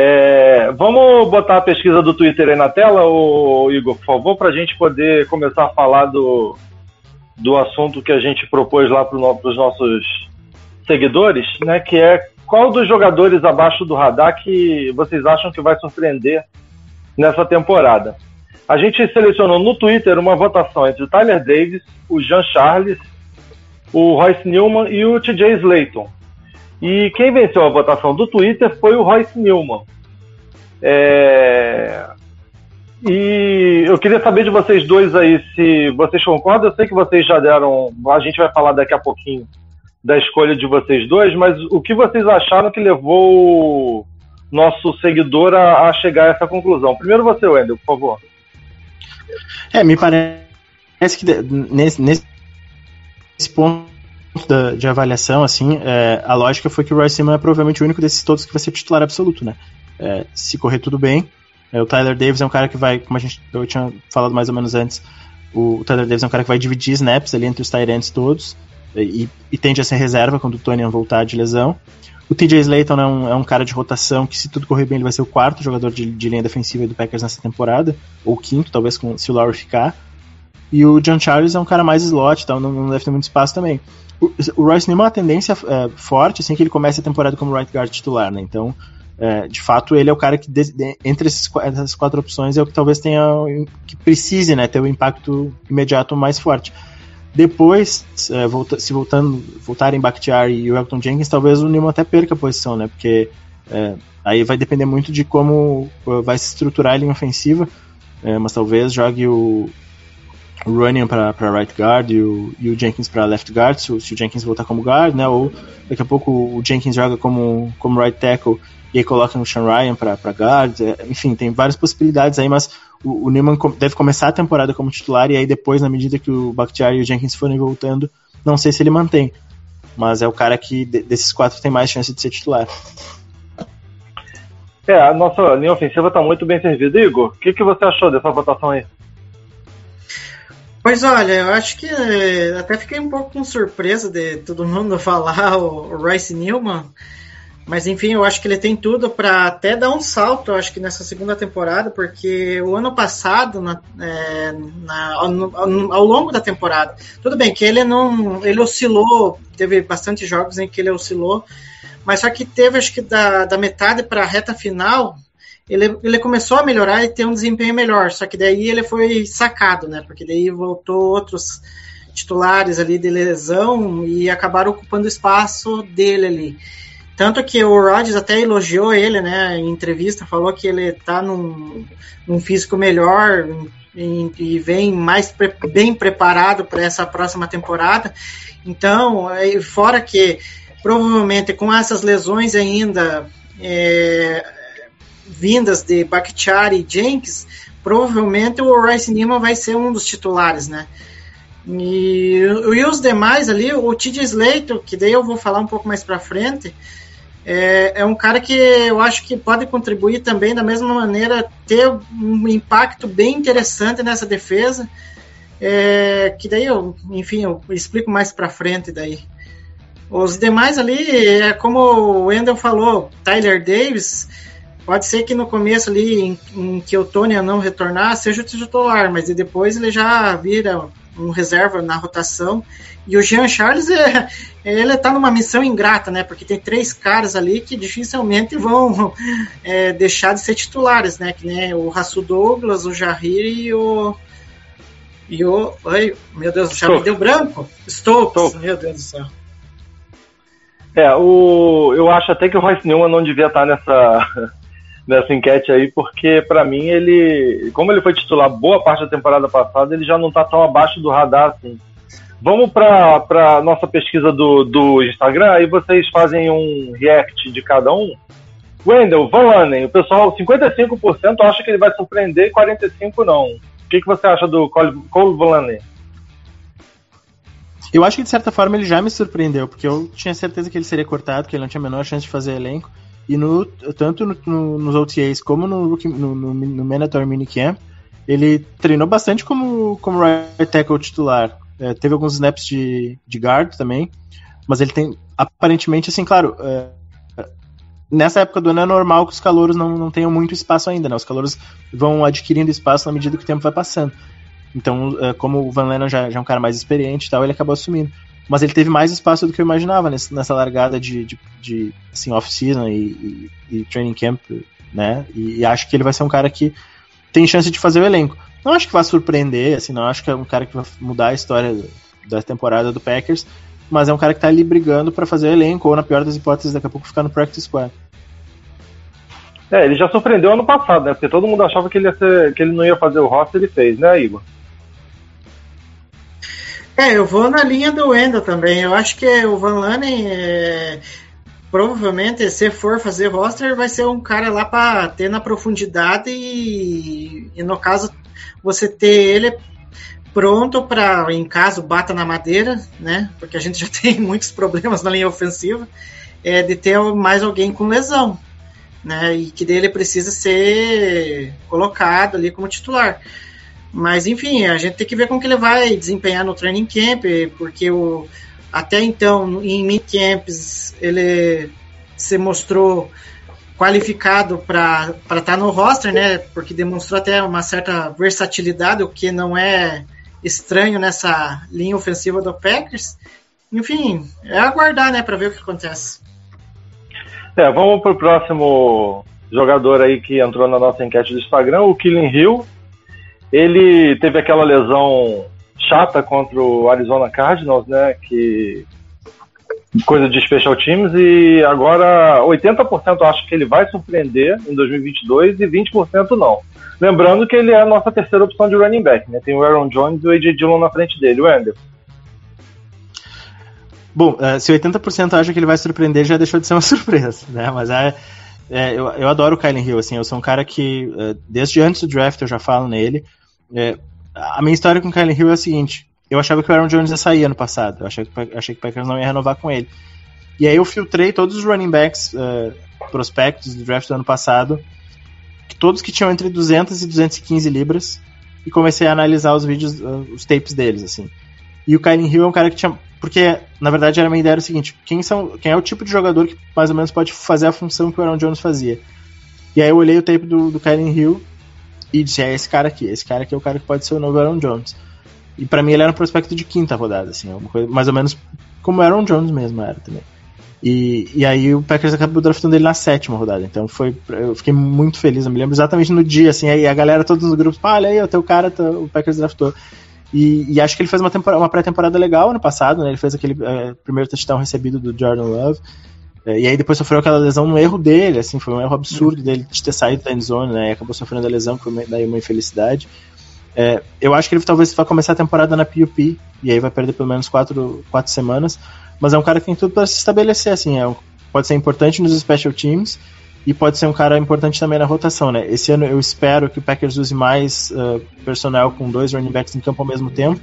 É, vamos botar a pesquisa do Twitter aí na tela, ô, Igor, por favor, para a gente poder começar a falar do, do assunto que a gente propôs lá para os nossos seguidores, né? Que é qual dos jogadores abaixo do radar que vocês acham que vai surpreender nessa temporada? A gente selecionou no Twitter uma votação entre o Tyler Davis, o Jean Charles, o Royce Newman e o TJ Slayton. E quem venceu a votação do Twitter foi o Royce Newman. É... E eu queria saber de vocês dois aí se vocês concordam. Eu sei que vocês já deram. A gente vai falar daqui a pouquinho da escolha de vocês dois, mas o que vocês acharam que levou nosso seguidor a, a chegar a essa conclusão? Primeiro você, Wendel, por favor. É, me parece que nesse, nesse ponto da, de avaliação, assim, é, a lógica foi que o Royce Simon é provavelmente o único desses todos que vai ser titular absoluto, né? É, se correr tudo bem. É, o Tyler Davis é um cara que vai, como a gente, eu tinha falado mais ou menos antes, o, o Tyler Davis é um cara que vai dividir snaps ali entre os Tyrants todos e, e, tende a ser reserva quando o Tony voltar de lesão. O TJ Slayton é um, é um, cara de rotação que, se tudo correr bem, ele vai ser o quarto jogador de, de linha defensiva do Packers nessa temporada, ou quinto, talvez, com, se o Lowry ficar. E o John Charles é um cara mais slot, então não, não deve ter muito espaço também. O, o Royce é uma tendência é, forte, assim, que ele comece a temporada como right guard titular, né? Então, é, de fato, ele é o cara que, de, de, entre esses, essas quatro opções, é o que talvez tenha, que precise, né, ter o um impacto imediato mais forte. Depois, é, volta, se voltando, voltarem Bakhtiari e o Elton Jenkins, talvez o Newman até perca a posição, né? Porque é, aí vai depender muito de como vai se estruturar a linha ofensiva. É, mas talvez jogue o, o Running para right guard e o, e o Jenkins para left guard, se, se, o Jenkins voltar como guard, né? Ou daqui a pouco o Jenkins joga como, como right tackle e aí coloca o Sean Ryan para guard. É, enfim, tem várias possibilidades aí, mas o, o Newman deve começar a temporada como titular e aí depois, na medida que o Bakhtiari e o Jenkins forem voltando, não sei se ele mantém. Mas é o cara que desses quatro tem mais chance de ser titular. É, a nossa linha ofensiva está muito bem servida. Igor, o que, que você achou dessa votação aí? Pois olha, eu acho que eh, até fiquei um pouco com surpresa de todo mundo falar o Rice Newman. Mas enfim, eu acho que ele tem tudo para até dar um salto, acho que nessa segunda temporada, porque o ano passado, na, é, na, ao, ao, longo da temporada, tudo bem que ele não, ele oscilou, teve bastante jogos em que ele oscilou, mas só que teve, acho que da, da metade para a reta final, ele, ele começou a melhorar e ter um desempenho melhor, só que daí ele foi sacado, né? Porque daí voltou outros titulares ali de lesão e acabaram ocupando o espaço dele ali. Tanto que o Rodgers até elogiou ele, né, em entrevista, falou que ele tá num, num físico melhor e, e vem mais pre, bem preparado para essa próxima temporada. Então, fora que provavelmente com essas lesões ainda é, vindas de Bakhtiari e Jenkins, provavelmente o Rice Newman vai ser um dos titulares, né? E, e os demais ali, o T.J. Slater, que daí eu vou falar um pouco mais para frente, é, é, um cara que eu acho que pode contribuir também da mesma maneira, ter um impacto bem interessante nessa defesa. É, que daí eu, enfim, eu explico mais para frente daí. Os demais ali, é como o Wendel falou, Tyler Davis, pode ser que no começo ali, em, em que o Tony não retornar, seja o titular, mas depois ele já vira um reserva na rotação. E o Jean Charles, é, ele tá numa missão ingrata, né? Porque tem três caras ali que dificilmente vão é, deixar de ser titulares, né? Que nem o Rasul Douglas, o Jarry e o. E o. Ai, meu Deus, já me deu branco? Stokes, Stokes. meu Deus do céu. É, o, eu acho até que o Royce Newman não devia estar nessa, nessa enquete aí, porque pra mim ele, como ele foi titular boa parte da temporada passada, ele já não tá tão abaixo do radar assim. Vamos pra nossa pesquisa do, do Instagram, aí vocês fazem um react de cada um. Wendel, Van Lanen, o pessoal, 55% acha que ele vai surpreender e 45% não. O que, que você acha do Cole, Cole Van Lanen? Eu acho que de certa forma ele já me surpreendeu, porque eu tinha certeza que ele seria cortado, que ele não tinha a menor chance de fazer elenco. E no, tanto no- no- nos OTAs como no, no, no, no Mandatory Minicamp, ele treinou bastante como, como right tackle titular. É, teve alguns snaps de, de guard também, mas ele tem, aparentemente, assim, claro, é, nessa época do ano é normal que os calouros não, não tenham muito espaço ainda, né? Os calouros vão adquirindo espaço na medida que o tempo vai passando. Então, é, como o Van Lennon já, já é um cara mais experiente e tal, ele acabou assumindo. Mas ele teve mais espaço do que eu imaginava nesse- nessa largada de, de, de, assim, off-season e, e, e training camp, né? E, e acho que ele vai ser um cara que tem chance de fazer o elenco. Não acho que vai surpreender, assim, não acho que é um cara que vai mudar a história da temporada do Packers, mas é um cara que tá ali brigando pra fazer o elenco, ou na pior das hipóteses, daqui a pouco ficar no practice squad. É, ele já surpreendeu ano passado, né? Porque todo mundo achava que ele, ser, que ele não ia fazer o roster, ele fez, né, Igor? É, eu vou na linha do Wendel também. Eu acho que o Van Lanen, é, provavelmente, se for fazer roster, vai ser um cara lá para ter na profundidade e, e, no caso, você ter ele pronto para, em caso bata na madeira, né? Porque a gente já tem muitos problemas na linha ofensiva, é de ter mais alguém com lesão, né? E que dele precisa ser colocado ali como titular. Mas enfim, a gente tem que ver como que ele vai desempenhar no training camp, porque o, até então em mini camps ele se mostrou qualificado para estar tá no roster, né? Porque demonstrou até uma certa versatilidade, o que não é estranho nessa linha ofensiva do Packers. Enfim, é aguardar, né, para ver o que acontece. É, vamos pro próximo jogador aí que entrou na nossa enquete do Instagram, o Killing Hill. Ele teve aquela lesão chata contra o Arizona Cardinals, né? Que coisa de special teams e agora 80% acho que ele vai surpreender em 2022 e 20% não. Lembrando que ele é a nossa terceira opção de running back, né? Tem o Aaron Jones e o AJ Dillon na frente dele, o Anderson. Bom, uh, se 80% acha que ele vai surpreender, já deixou de ser uma surpresa, né? Mas é, é eu, eu adoro o Kylie Hill, assim, eu sou um cara que, uh, desde antes do draft eu já falo nele. É, a minha história com o Kylie Hill é a seguinte, eu achava que o Aaron Jones ia sair ano passado, eu achei que, achei que o Packers não ia renovar com ele. E aí eu filtrei todos os running backs uh, prospectos do draft do ano passado, todos que tinham entre 200 e 215 libras, e comecei a analisar os vídeos, uh, os tapes deles, assim. E o Kylie Hill é um cara que tinha porque, na verdade, a minha ideia era o seguinte: quem, são, quem é o tipo de jogador que mais ou menos pode fazer a função que o Aaron Jones fazia? E aí eu olhei o tape do, do Kylie Hill e disse: é esse cara aqui, esse cara aqui é o cara que pode ser o novo Aaron Jones. E para mim ele era um prospecto de quinta rodada, assim, uma coisa, mais ou menos como Aaron Jones mesmo era também. E, e aí o Packers acabou draftando ele na sétima rodada, então foi, eu fiquei muito feliz, eu me lembro exatamente no dia, assim, aí a galera todos nos grupos, ah, olha aí, o teu cara, o Packers draftou. E, e, acho que ele fez uma, uma pré-temporada legal ano passado, né? Ele fez aquele é, primeiro touchdown recebido do Jordan Love. É, e aí depois sofreu aquela lesão no erro dele, assim, foi um erro absurdo dele de ter saído da endzone, né? E acabou sofrendo a lesão, que foi daí uma infelicidade. É, eu acho que ele talvez vai começar a temporada na PUP, e aí vai perder pelo menos quatro, quatro semanas. Mas é um cara que tem tudo para se estabelecer, assim, é um, pode ser importante nos special teams e pode ser um cara importante também na rotação, né? Esse ano eu espero que o Packers use mais uh, personnel com dois running backs em campo ao mesmo tempo.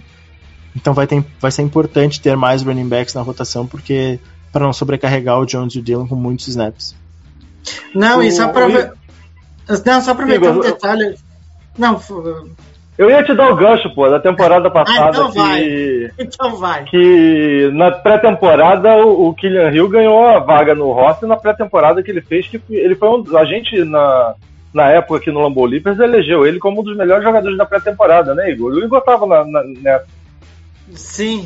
Então vai, ter, vai ser importante ter mais running backs na rotação, porque para não sobrecarregar o Jones e o Dillon com muitos snaps. Não, e só para não só aproveitar um detalhe. Não, eu ia te dar o gancho, pô, da temporada passada. Ah, então que, vai. Então vai. Que na pré-temporada o, o Killian Hill ganhou a vaga no roster na pré-temporada que ele fez, que ele foi um. A gente, na, na época aqui no Lambeau Leapers, elegeu ele como um dos melhores jogadores da pré-temporada, né, Igor? O Igor tava na, na, nessa. Sim.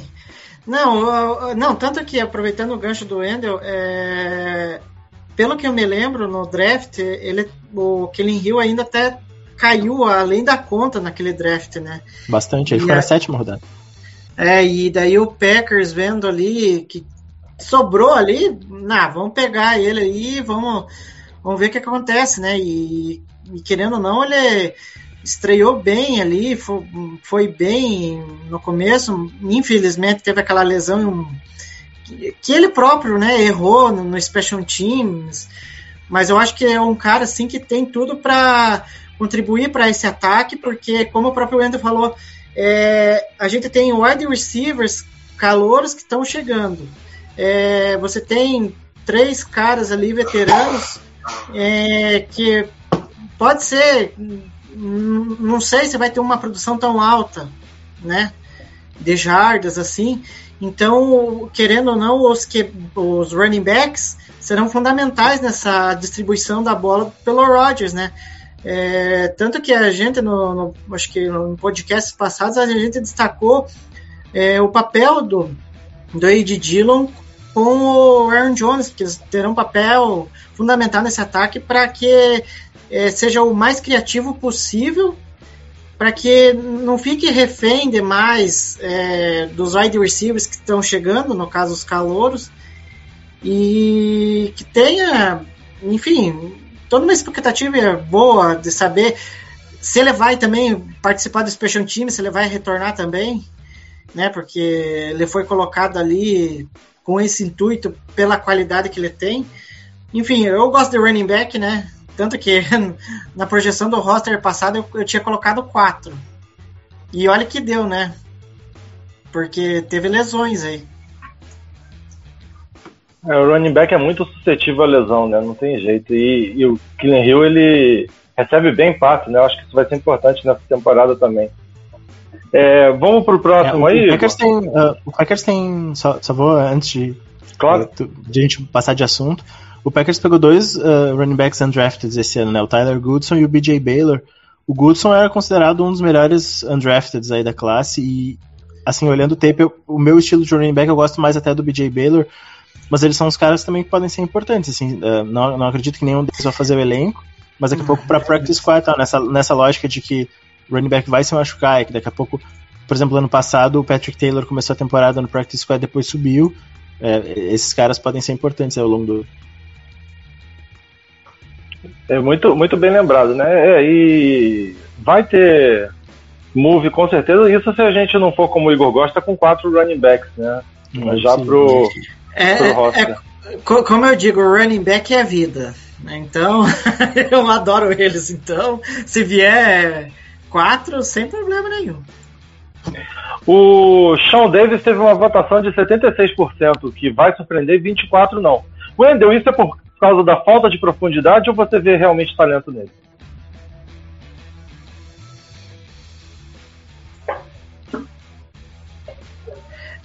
Não, não, tanto que aproveitando o gancho do Wendel, é, pelo que eu me lembro no draft, ele, o Killing Hill ainda até caiu além da conta naquele draft, né? Bastante. Ele E ficou na sétima rodada. É, e daí o Packers vendo ali que sobrou ali, nah, vamos pegar ele aí, vamos, vamos ver o que acontece, né? E, e querendo ou não, ele estreou bem ali, foi, foi bem no começo, infelizmente teve aquela lesão que- ele próprio, né, errou no, no Special Teams, mas eu acho que é um cara assim que tem tudo para contribuir para esse ataque, porque como o próprio Wendel falou, é, a gente tem wide receivers calouros que estão chegando. É, você tem três caras ali veteranos é, que pode ser, não sei se vai ter uma produção tão alta, né? De jardas assim. Então, querendo ou não, os, que, os running backs serão fundamentais nessa distribuição da bola pelo Rodgers, né? É, tanto que a gente, no, no- acho que no podcasts passados, a gente destacou é, o papel do, do Ed Dillon com o Aaron Jones, que eles terão um papel fundamental nesse ataque para que é, seja o mais criativo possível, para que não fique refém demais é, dos wide receivers que estão chegando, no caso os calouros, e que tenha, enfim, toda uma expectativa boa de saber se ele vai também participar do Special Team, se ele vai retornar também, né? Porque ele foi colocado ali com esse intuito pela qualidade que ele tem. Enfim, eu gosto de running back, né? Tanto que na projeção do roster passado eu, eu tinha colocado quatro. E olha que deu, né? Porque teve lesões aí. É, o running back é muito suscetível à lesão, né? Não tem jeito. E, e o Killen Hill, ele recebe bem passe, né? Eu acho que isso vai ser importante nessa temporada também. É, vamos pro É, próximo o, aí? o Packers tem. ah, o Packers tem. Só, só vou antes de, Claro. tu- de a gente passar de assunto. O Packers pegou dois ah, running backs undrafted esse ano, né? O Tyler Goodson e o BJ Baylor. O Goodson era considerado um dos melhores undrafteds aí da classe e, assim, olhando o tape, eu- o meu estilo de running back eu gosto mais até do BJ Baylor, mas eles são os caras também que podem ser importantes, assim, ah, não, não acredito que nenhum deles vai fazer o elenco, mas daqui a pouco pra practice squad, tá, nessa, nessa lógica de que running back vai se machucar e que daqui a pouco, por exemplo, ano passado o Patrick Taylor começou a temporada no practice squad, depois subiu, é, esses caras podem ser importantes ao longo do, É muito, muito bem lembrado, né? É, e vai ter move com certeza. Isso se a gente não for como o Igor gosta com quatro running backs, né? Mas já Sim. pro, É, pro é- roster. é- co- como eu digo, o running back é a vida. né? Então, eu adoro eles. Então, se vier quatro, sem problema nenhum. O Sean Davis teve uma votação de 76%, que vai surpreender, 24% não. Wendel, isso é por causa da falta de profundidade ou você vê realmente talento nele?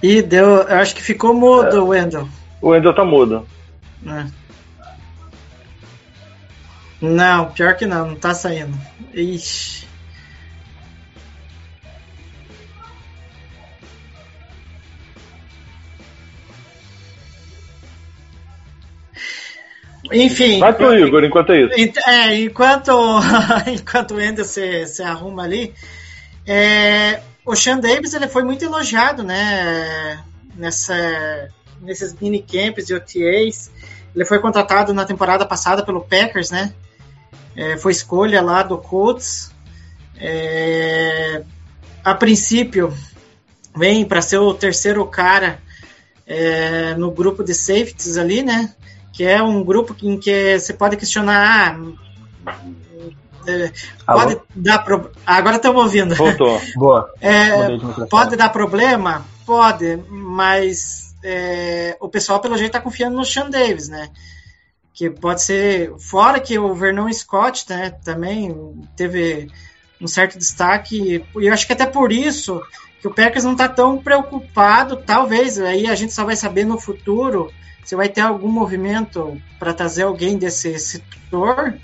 E deu, eu acho que ficou mudo, o Wendel. O Wendel tá mudo. né? Não, pior que não, não tá saindo. Ixi. Enfim. Vai pro Igor enquanto é isso. É, enquanto, enquanto o Ender se, se arruma ali, é, o Sean Davis ele foi muito elogiado, né? Nessa, nesses minicamps e OTAs. Ele foi contratado na temporada passada pelo Packers, né? É, foi escolha lá do Colts. É, a princípio, vem para ser o terceiro cara é, no grupo de safeties ali, né? Que é um grupo em que você pode questionar. Ah, é, Alô? pode dar pro... Agora estamos ouvindo. Voltou. Boa. É, pode dar problema? Pode, mas é, o pessoal, pelo jeito, está confiando no Sean Davis, né? Que pode ser. Fora que o Vernon Scott né, também teve um certo destaque, e eu acho que até por isso que o Packers não está tão preocupado, talvez, aí a gente só vai saber no futuro se vai ter algum movimento para trazer alguém desse setor.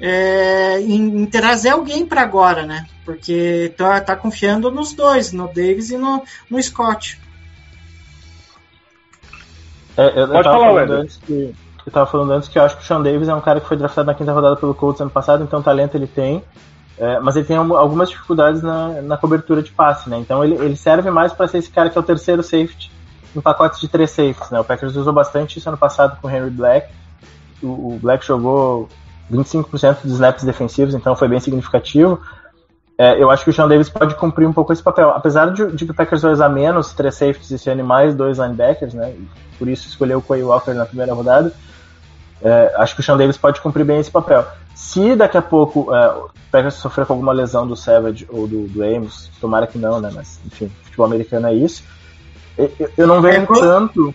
É, em, em trazer alguém para agora, né? Porque tá, tá confiando nos dois, no Davis e no, no Scott. É, eu, eu Pode tava falar, falando Wendel. antes que eu tava falando antes que eu acho que o Sean Davis é um cara que foi draftado na quinta rodada pelo Colts ano passado, então talento ele tem. É, mas ele tem al- algumas dificuldades na, na cobertura de passe, né? Então ele, ele serve mais para ser esse cara que é o terceiro safety em pacotes de três safeties, né? O Packers usou bastante isso ano passado com o Henry Black. O, o Black jogou 25% dos snaps defensivos, então foi bem significativo. É, eu acho que o Sean Davis pode cumprir um pouco esse papel. Apesar de, que o Packers vai usar menos três safeties esse ano e mais dois linebackers, né? Por isso escolheu o Quay Walker na primeira rodada. É, acho que o Sean Davis pode cumprir bem esse papel. Se daqui a pouco é, o Packers sofrer com alguma lesão do Savage ou do, do Amos, tomara que não, né? Mas enfim, futebol americano é isso. Eu, não vejo É, co- tanto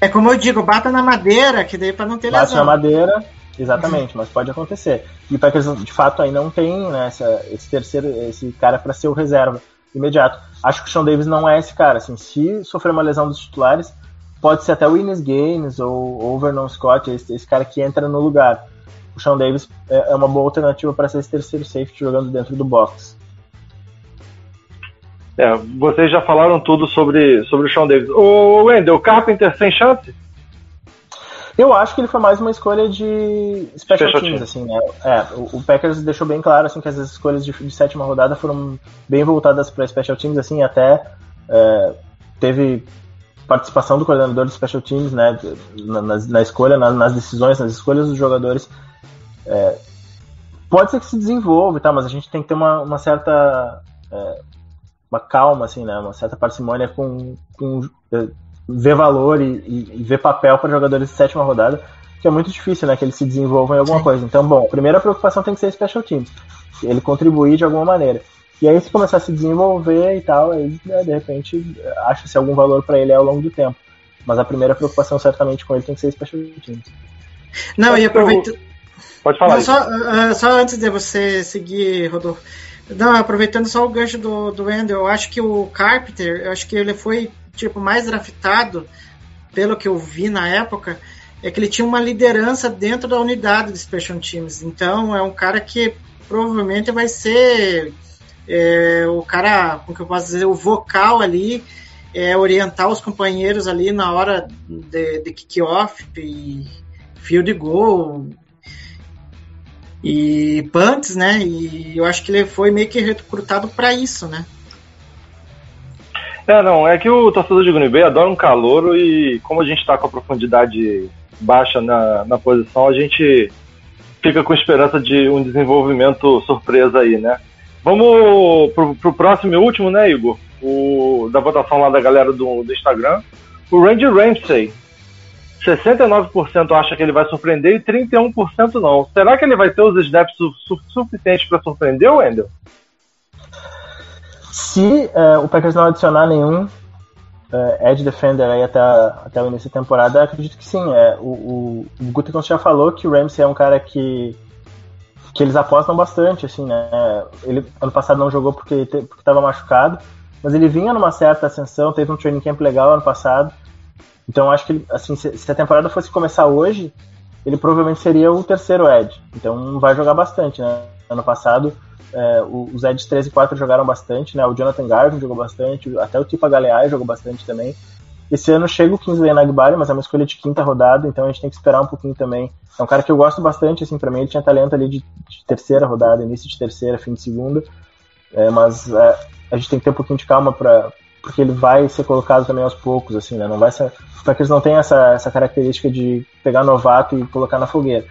É como eu digo, bata na madeira, que daí pra não ter bate na lesão. madeira, exatamente, mas pode acontecer. E o Packers, de fato, aí não tem né, essa- esse terceiro, esse cara para ser o reserva imediato. Acho que o Sean Davis não é esse cara. Assim, se sofrer uma lesão dos titulares, pode ser até o Ines Gaines ou ou o Vernon Scott, esse, esse cara que entra no lugar. O Sean Davis é, é uma boa alternativa para ser esse terceiro safety jogando dentro do box. É, vocês já falaram tudo sobre, sobre o Sean Davis. Ô, Wendel, o Carpenter sem chance? Eu acho que ele foi mais uma escolha de special, Special teams, teams. assim, né? É, o, o Packers deixou bem claro, assim, que as escolhas de, de sétima rodada foram bem voltadas para special teams, assim, até é, teve participação do coordenador de special teams, né, na, na- na escolha, na- nas decisões, nas escolhas dos jogadores. É, pode ser que se desenvolva e tal, mas a gente tem que ter uma, uma certa é, uma calma, assim, né, uma certa parcimônia com, com é, ver valor e, e- ver papel para jogadores de sétima rodada, que é muito difícil, né, que eles se desenvolvam em alguma Sim. coisa. Então, bom, a primeira preocupação tem que ser special teams, ele contribuir de alguma maneira. E aí, se começar a se desenvolver e tal, aí, né, de repente, acha-se algum valor para ele ao longo do tempo. Mas a primeira preocupação, certamente, com ele tem que ser special teams. Não, e aproveita... Pode falar Não, só, ah, só antes de você seguir, Rodolfo. Não, aproveitando só o gancho do, do Wendel, eu acho que o Carpenter, eu acho que ele foi tipo mais draftado, pelo que eu vi na época, é que ele tinha uma liderança dentro da unidade de Special Teams. Então é um cara que provavelmente vai ser é, o cara, como que eu posso dizer, o vocal ali, é, orientar os companheiros ali na hora de, de kick-off e field goal, e punts, né? E eu acho que ele foi meio que recrutado para isso, né? É, não, é que o torcedor de Green Bay adora um calouro e como a gente tá com a profundidade baixa na, na posição, a gente fica com esperança de um desenvolvimento surpresa aí, né? Vamos pro, pro próximo e último, né, Igor? O, da votação lá da galera do, do Instagram. O Randy Ramsey. 69% acha que ele vai surpreender e 31% não. Será que ele vai ter os snaps su su suficientes para surpreender, Wendel? Se é, o Packers não adicionar nenhum é, Edge Defender aí até, até o início da temporada, acredito que sim. É, o, o, o Gutekunst já falou que o Ramsey é um cara que, que eles apostam bastante, assim, né? Ele ano passado não jogou porque estava machucado, mas ele vinha numa certa ascensão, teve um training camp legal ano passado. Então acho que assim, se, a temporada fosse começar hoje, ele provavelmente seria o terceiro Edge. Então vai jogar bastante, né? Ano passado é, os Eds 3 e 4 jogaram bastante, né? O Jonathan Garvin jogou bastante, até o Tipa Galeai jogou bastante também. Esse ano chega o Kingsley Nagbari, mas é uma escolha de quinta rodada, então a gente tem que esperar um pouquinho também. É um cara que eu gosto bastante, assim, pra mim ele tinha talento ali de, de terceira rodada, início de terceira, fim de segunda, é, mas é, a gente tem que ter um pouquinho de calma para porque ele vai ser colocado também aos poucos, assim, né? Não vai ser, para que eles não tenham essa, essa característica de pegar novato e colocar na fogueira.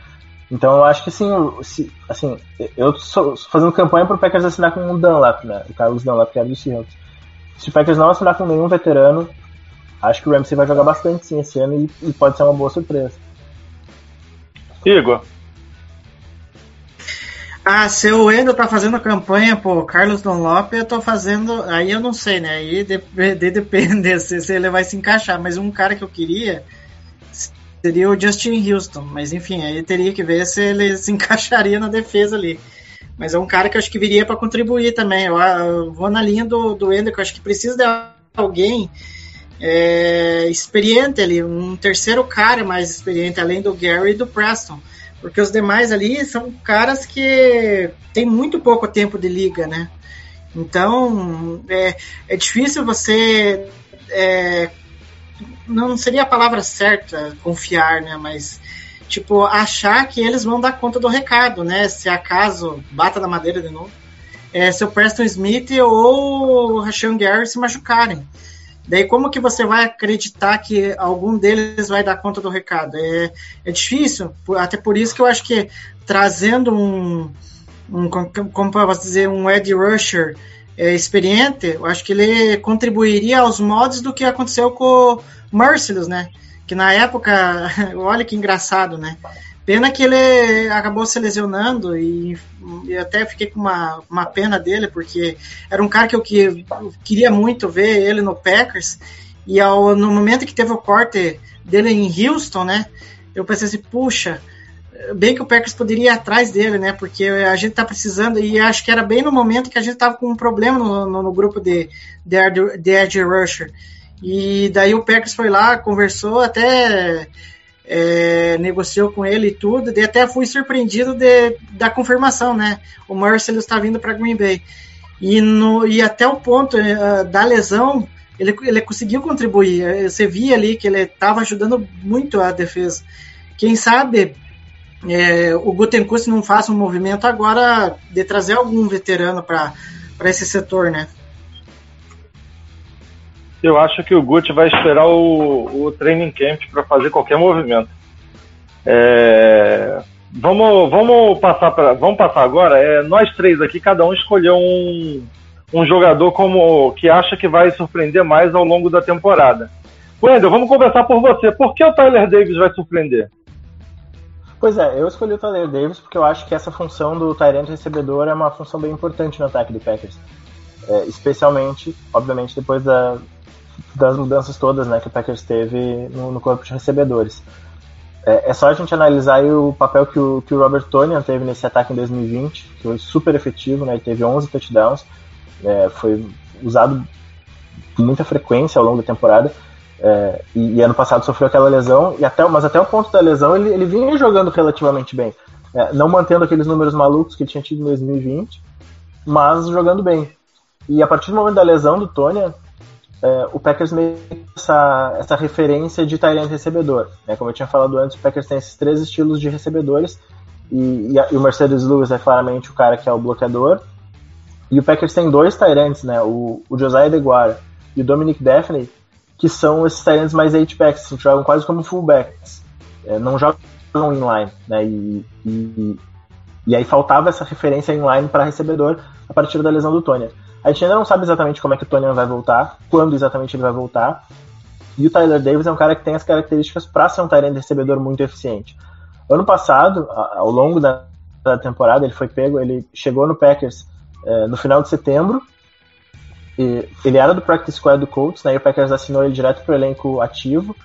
Então eu acho que assim, se, assim eu estou fazendo campanha para o Packers assinar com o Dunlap, né? O Carlos Dunlap, que era do Seahawks. Se o Packers não assinar com nenhum veterano, acho que o Ramsey vai jogar bastante sim esse ano e, e pode ser uma boa surpresa. Igor. Ah, se o Endo tá fazendo campanha pro Carlos Dunlop, eu tô fazendo. Aí eu não sei, né? Aí de, de, depende se, se ele vai se encaixar. Mas um cara que eu queria seria o Justin Houston. Mas enfim, aí teria que ver se ele se encaixaria na defesa ali. Mas é um cara que eu acho que viria para contribuir também. Eu, eu, vou na linha do, do Ender, que eu acho que precisa de alguém é, experiente ali, um terceiro cara mais experiente, além do Gary e do Preston. Porque os demais ali são caras que têm muito pouco tempo de liga, né? Então é, é difícil você. É, não seria a palavra certa confiar, né? Mas tipo, achar que eles vão dar conta do recado, né? Se acaso bata na madeira de novo. É, se o Preston Smith ou o Rashan Gary se machucarem. Daí como que você vai acreditar que algum deles vai dar conta do recado? É, é difícil, até por isso que eu acho que trazendo um, um como posso dizer, um Ed Rusher é, experiente, eu acho que ele contribuiria aos modos do que aconteceu com o Merciless, né? Que na época, olha que engraçado, né? Pena que ele acabou se lesionando e, e até fiquei com uma, uma pena dele, porque era um cara que eu, que eu queria muito ver ele no Packers. E ao, no momento que teve o corte dele em Houston, né? Eu pensei assim, puxa, bem que o Packers poderia ir atrás dele, né? Porque a gente tá precisando, e acho que era bem no momento que a gente tava com um problema no, no, no grupo de, de, de Edge Rusher. E daí o Packers foi lá, conversou, até é, negociou com ele e tudo, e até fui surpreendido de, da confirmação, né? O Marcelo está vindo para Green Bay. E, no, e até o ponto uh, da lesão, ele, ele conseguiu contribuir. Você via ali que ele estava ajudando muito a defesa. Quem sabe é, o Gutenkust não faça um movimento agora de trazer algum veterano para esse setor, né? Eu acho que o Guti vai esperar o, o training camp para fazer qualquer movimento. É, vamos, vamos passar para, vamos passar agora. É, nós três aqui, cada um escolheu um, um jogador como que acha que vai surpreender mais ao longo da temporada. Wendel, vamos conversar por você. Por que o Tyler Davis vai surpreender? Pois é, eu escolhi o Tyler Davis porque eu acho que essa função do Tyrant recebedor é uma função bem importante no ataque do Packers. É, especialmente, obviamente, depois da, das mudanças todas né, que o Packers teve no, no corpo de recebedores. É, é, só a gente analisar o papel que o, que o Robert Tonian teve nesse ataque em 2020, que foi super efetivo, né, ele teve 11 touchdowns, é, foi usado com muita frequência ao longo da temporada, é, e, e, ano passado sofreu aquela lesão, e até, mas até o ponto da lesão ele, ele vinha jogando relativamente bem, é, não mantendo aqueles números malucos que ele tinha tido em 2020, mas jogando bem. E a partir do momento da lesão do Tonian, é, o Packers meio essa, essa referência de Tyrant recebedor. Né? Como eu tinha falado antes, o Packers tem esses três estilos de recebedores e, e, a, e, o Mercedes Lewis é claramente o cara que é o bloqueador. E o Packers tem dois Tyrants, né? o, o Josiah DeGuara e o Dominic Daphne, que são esses Tyrants mais H-backs, que jogam quase como fullbacks. É, não jogam inline, né? E, e, e aí faltava essa referência inline para recebedor a partir da lesão do Tony. A gente ainda não sabe exatamente como é que o Tony vai voltar, quando exatamente ele vai voltar. E o Tyler Davis é um cara que tem as características para ser um Tyrant recebedor muito eficiente. Ano passado, ao longo da, da, temporada, ele foi pego, ele chegou no Packers é, no final de setembro. E ele era do practice squad do Colts, né, e o Packers assinou ele direto para o elenco ativo.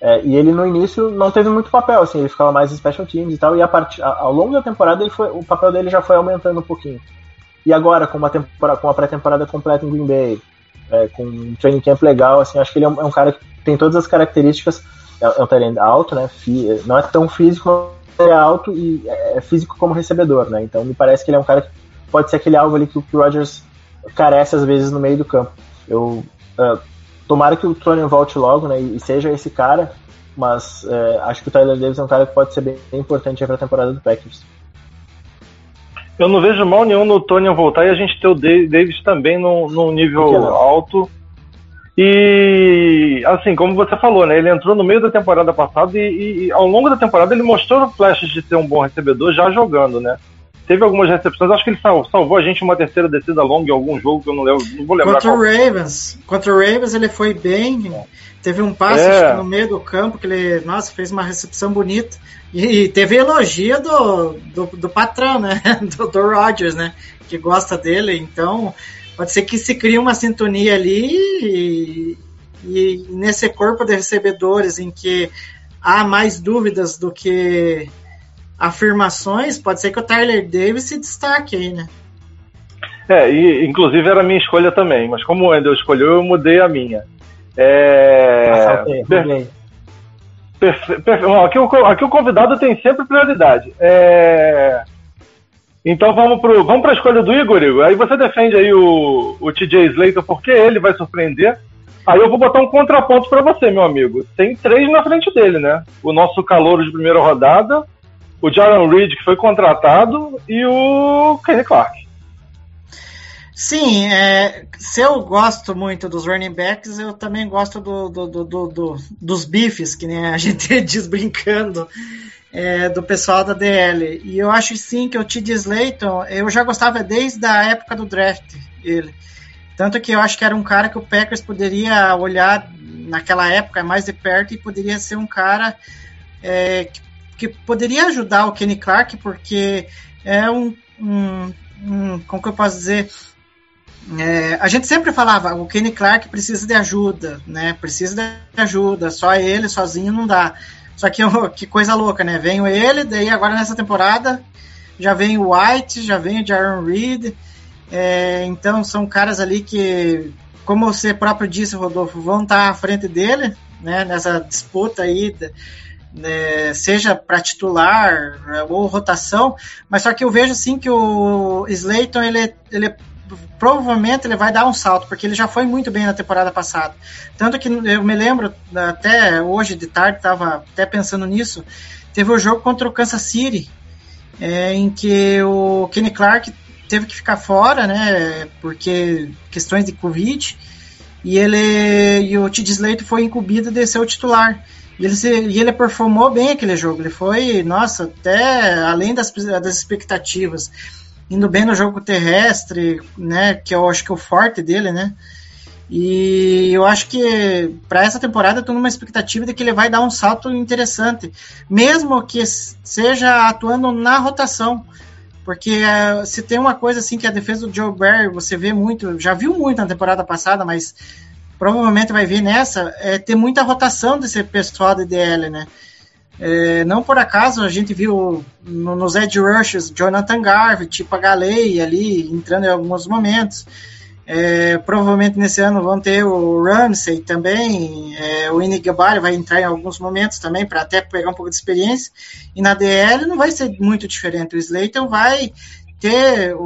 É, e ele no início não teve muito papel, assim, ele ficava mais em special teams e tal, e a part... ao longo da temporada ele foi, o papel dele já foi aumentando um pouquinho. E agora, com uma, temporada, com pré-temporada completa em Green Bay, é, com um training camp legal, assim, acho que ele é um, é um cara que tem todas as características. É, é um talento alto, né? Não é tão físico, mas é alto e é, é físico como recebedor, né? Então me parece que ele é um cara que pode ser aquele alvo ali que o Rodgers carece às vezes no meio do campo. Eu uh, tomara que o Tony volte logo, né? E seja esse cara, mas uh, acho que o Tyler Davis é um cara que pode ser bem, bem importante para a temporada do Packers. Eu não vejo mal nenhum no Tony voltar e a gente ter o Davis também num, num nível alto. E assim, como você falou, né? Ele entrou no meio da temporada passada e, e ao longo da temporada ele mostrou flashes de ser um bom recebedor já jogando, né? Teve algumas recepções, acho que ele sal, salvou a gente uma terceira descida longa em algum jogo que eu não, lembro, não vou lembrar. Contra o Ravens. Contra o Ravens ele foi bem. Teve um passe é. no meio do campo que ele, nossa, fez uma recepção bonita. E, teve elogio do, do, do, patrão, né? Do, do Rogers, né? Que gosta dele. Então, pode ser que se crie uma sintonia ali e, e nesse corpo de recebedores em que há mais dúvidas do que afirmações, pode ser que o Tyler Davis se destaque aí, né? É, e inclusive era a minha escolha também, mas como o Wendel escolheu, eu mudei a minha. É... Ó, aqui, o, co- aqui o convidado tem sempre prioridade. É, Então vamos pro, vamos para a escolha do Igor, Igor. Aí você defende aí o, o TJ Slater porque ele vai surpreender. Aí eu vou botar um contraponto para você, meu amigo. Tem três na frente dele, né? O nosso calouro de primeira rodada, o Jaron Reed que foi contratado e o Kenny Clark. Sim, é, se eu gosto muito dos running backs, eu também gosto do, do- do- do- do- dos bifes, que nem a gente diz brincando, é, do pessoal da DL. E eu acho sim que o T.D. Slayton, eu já gostava desde a época do draft, ele. Tanto que eu acho que era um cara que o Packers poderia olhar naquela época mais de perto e poderia ser um cara é, que, que poderia ajudar o Kenny Clark, porque é um, um, um como que eu posso dizer, é, a gente sempre falava, o Kenny Clark precisa de ajuda, né? Precisa de ajuda, só ele sozinho não dá. Só que ó, que coisa louca, né? Vem ele, daí agora nessa temporada já vem o White, já vem o Jaron Reed. é, então são caras ali que, como você próprio disse, Rodolfo, vão estar à frente dele, né? Nessa disputa aí, né, seja para titular é, ou rotação. Mas só que eu vejo assim que o Slayton ele, ele provavelmente ele vai dar um salto, porque ele já foi muito bem na temporada passada. Tanto que eu me lembro, até hoje de tarde, estava até pensando nisso, teve o jogo contra o Kansas City, é, em que o Kenny Clark teve que ficar fora, né, porque questões de Covid, e ele e o T.D. Slater foi incumbido de ser o titular. Ele, se, e ele performou bem aquele jogo, ele foi, nossa, até além das, das expectativas indo bem no jogo terrestre, né, que eu acho que é o forte dele, né? E eu acho que para essa temporada eu tô numa expectativa de que ele vai dar um salto interessante, mesmo que seja atuando na rotação. Porque uh, se tem uma coisa assim que a defesa do Joe Barry, você vê muito, já viu muito na temporada passada, mas provavelmente vai ver nessa, é ter muita rotação desse pessoal da DL, né? É, não por acaso a gente viu no, nos Edge Rushes Jonathan Garvey, tipo a Galei ali entrando em alguns momentos. É, provavelmente nesse ano vão ter o Ramsey também, é, o Inigabari vai entrar em alguns momentos também para até pegar um pouco de experiência. E na DL não vai ser muito diferente. O Slayton vai ter,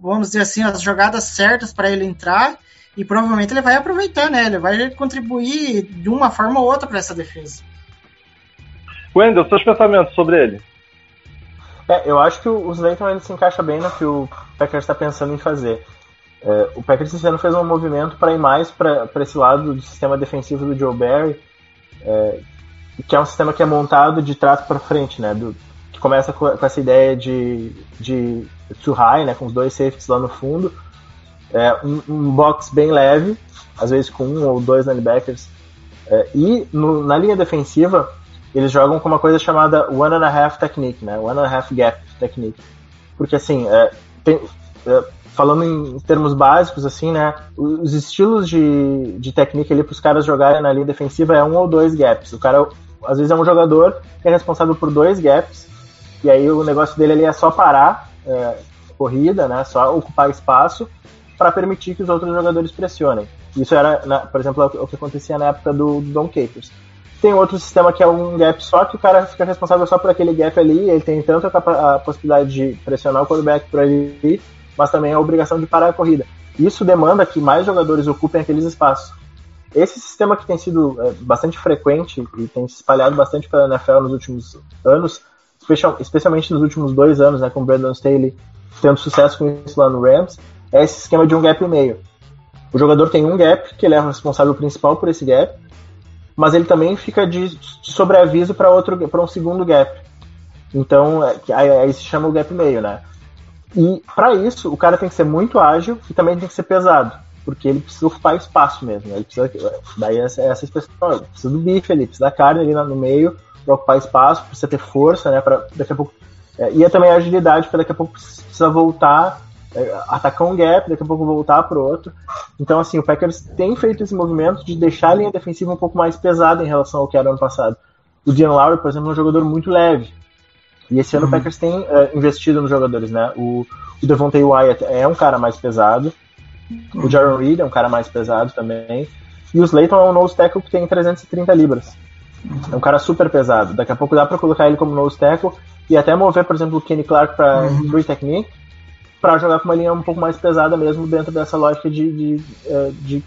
vamos dizer assim, as jogadas certas para ele entrar e provavelmente ele vai aproveitar, né? Ele vai contribuir de uma forma ou outra para essa defesa. Wendel, seus pensamentos sobre ele? É, eu acho que o Slayton ele se encaixa bem no que o Packers está pensando em fazer. É, o Packers esse ano fez um movimento para ir mais para esse lado do sistema defensivo do Joe Barry, é, que é um sistema que é montado de trás para frente, né? Do, que começa com, com, essa ideia de, de too high, né? Com os dois safeties lá no fundo, é, um, um, box bem leve, às vezes com um ou dois linebackers, é, e no, na linha defensiva eles jogam com uma coisa chamada one and a half technique, né? One and a half gap technique. Porque assim, é, tem, é, falando em termos básicos, assim, né? Os estilos de, de técnica ali para os caras jogarem na linha defensiva é um ou dois gaps. O cara, às vezes, é um jogador que é responsável por dois gaps, e aí o negócio dele ali é só parar é, corrida, né? Só ocupar espaço para permitir que os outros jogadores pressionem. Isso era, na, por exemplo, o que acontecia na época do, do Don Capers tem outro sistema que é um gap só, que o cara fica responsável só por aquele gap ali, ele tem tanto a, a possibilidade de pressionar o quarterback por ali, mas também a obrigação de parar a corrida. Isso demanda que mais jogadores ocupem aqueles espaços. Esse sistema que tem sido é, bastante frequente e tem se espalhado bastante pela NFL nos últimos anos, especial, especialmente nos últimos dois anos, né, com o Brandon Staley tendo sucesso com isso lá no Rams, é esse esquema de um gap e meio. O jogador tem um gap, que ele é o responsável principal por esse gap, mas ele também fica de sobreaviso para outro para um segundo gap. Então, aí, aí, se chama o gap meio, né? E para isso, o cara tem que ser muito ágil e também tem que ser pesado, porque ele precisa ocupar espaço mesmo. Né? Ele precisa, daí essa, essa expressão, ele precisa do bife ali, precisa da carne ali no meio para ocupar espaço, precisa ter força, né? Para daqui a pouco é, e é também a agilidade, porque daqui a pouco precisa voltar atacar um gap, daqui a pouco voltar para o outro. Então, assim, o Packers tem feito esse movimento de deixar a linha defensiva um pouco mais pesada em relação ao que era ano passado. O Dean Lowry, por exemplo, é um jogador muito leve. E esse ano uhum. o Packers tem uh, investido nos jogadores, né? O, o Devontae Wyatt é um cara mais pesado. Uhum. O Jaron Reed é um cara mais pesado também. E o Slayton é um nose tackle que tem 330 libras. É um cara super pesado. Daqui a pouco dá pra colocar ele como nose tackle e até mover, por exemplo, o Kenny Clark pra Uhum. free technique pra jogar com uma linha um pouco mais pesada mesmo dentro dessa lógica de, de, eh, de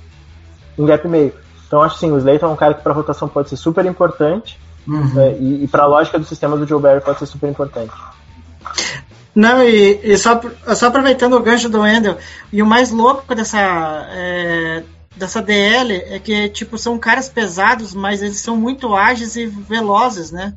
um gap meio. Então acho assim, o Slayton é um cara que pra rotação pode ser super importante Uhum. eh, e, e pra lógica do sistema do Joe Barry pode ser super importante. Não, e, e só, só aproveitando o gancho do Wendel, e o mais louco dessa, é, dessa DL é que, tipo, são caras pesados, mas eles são muito ágeis e velozes, né?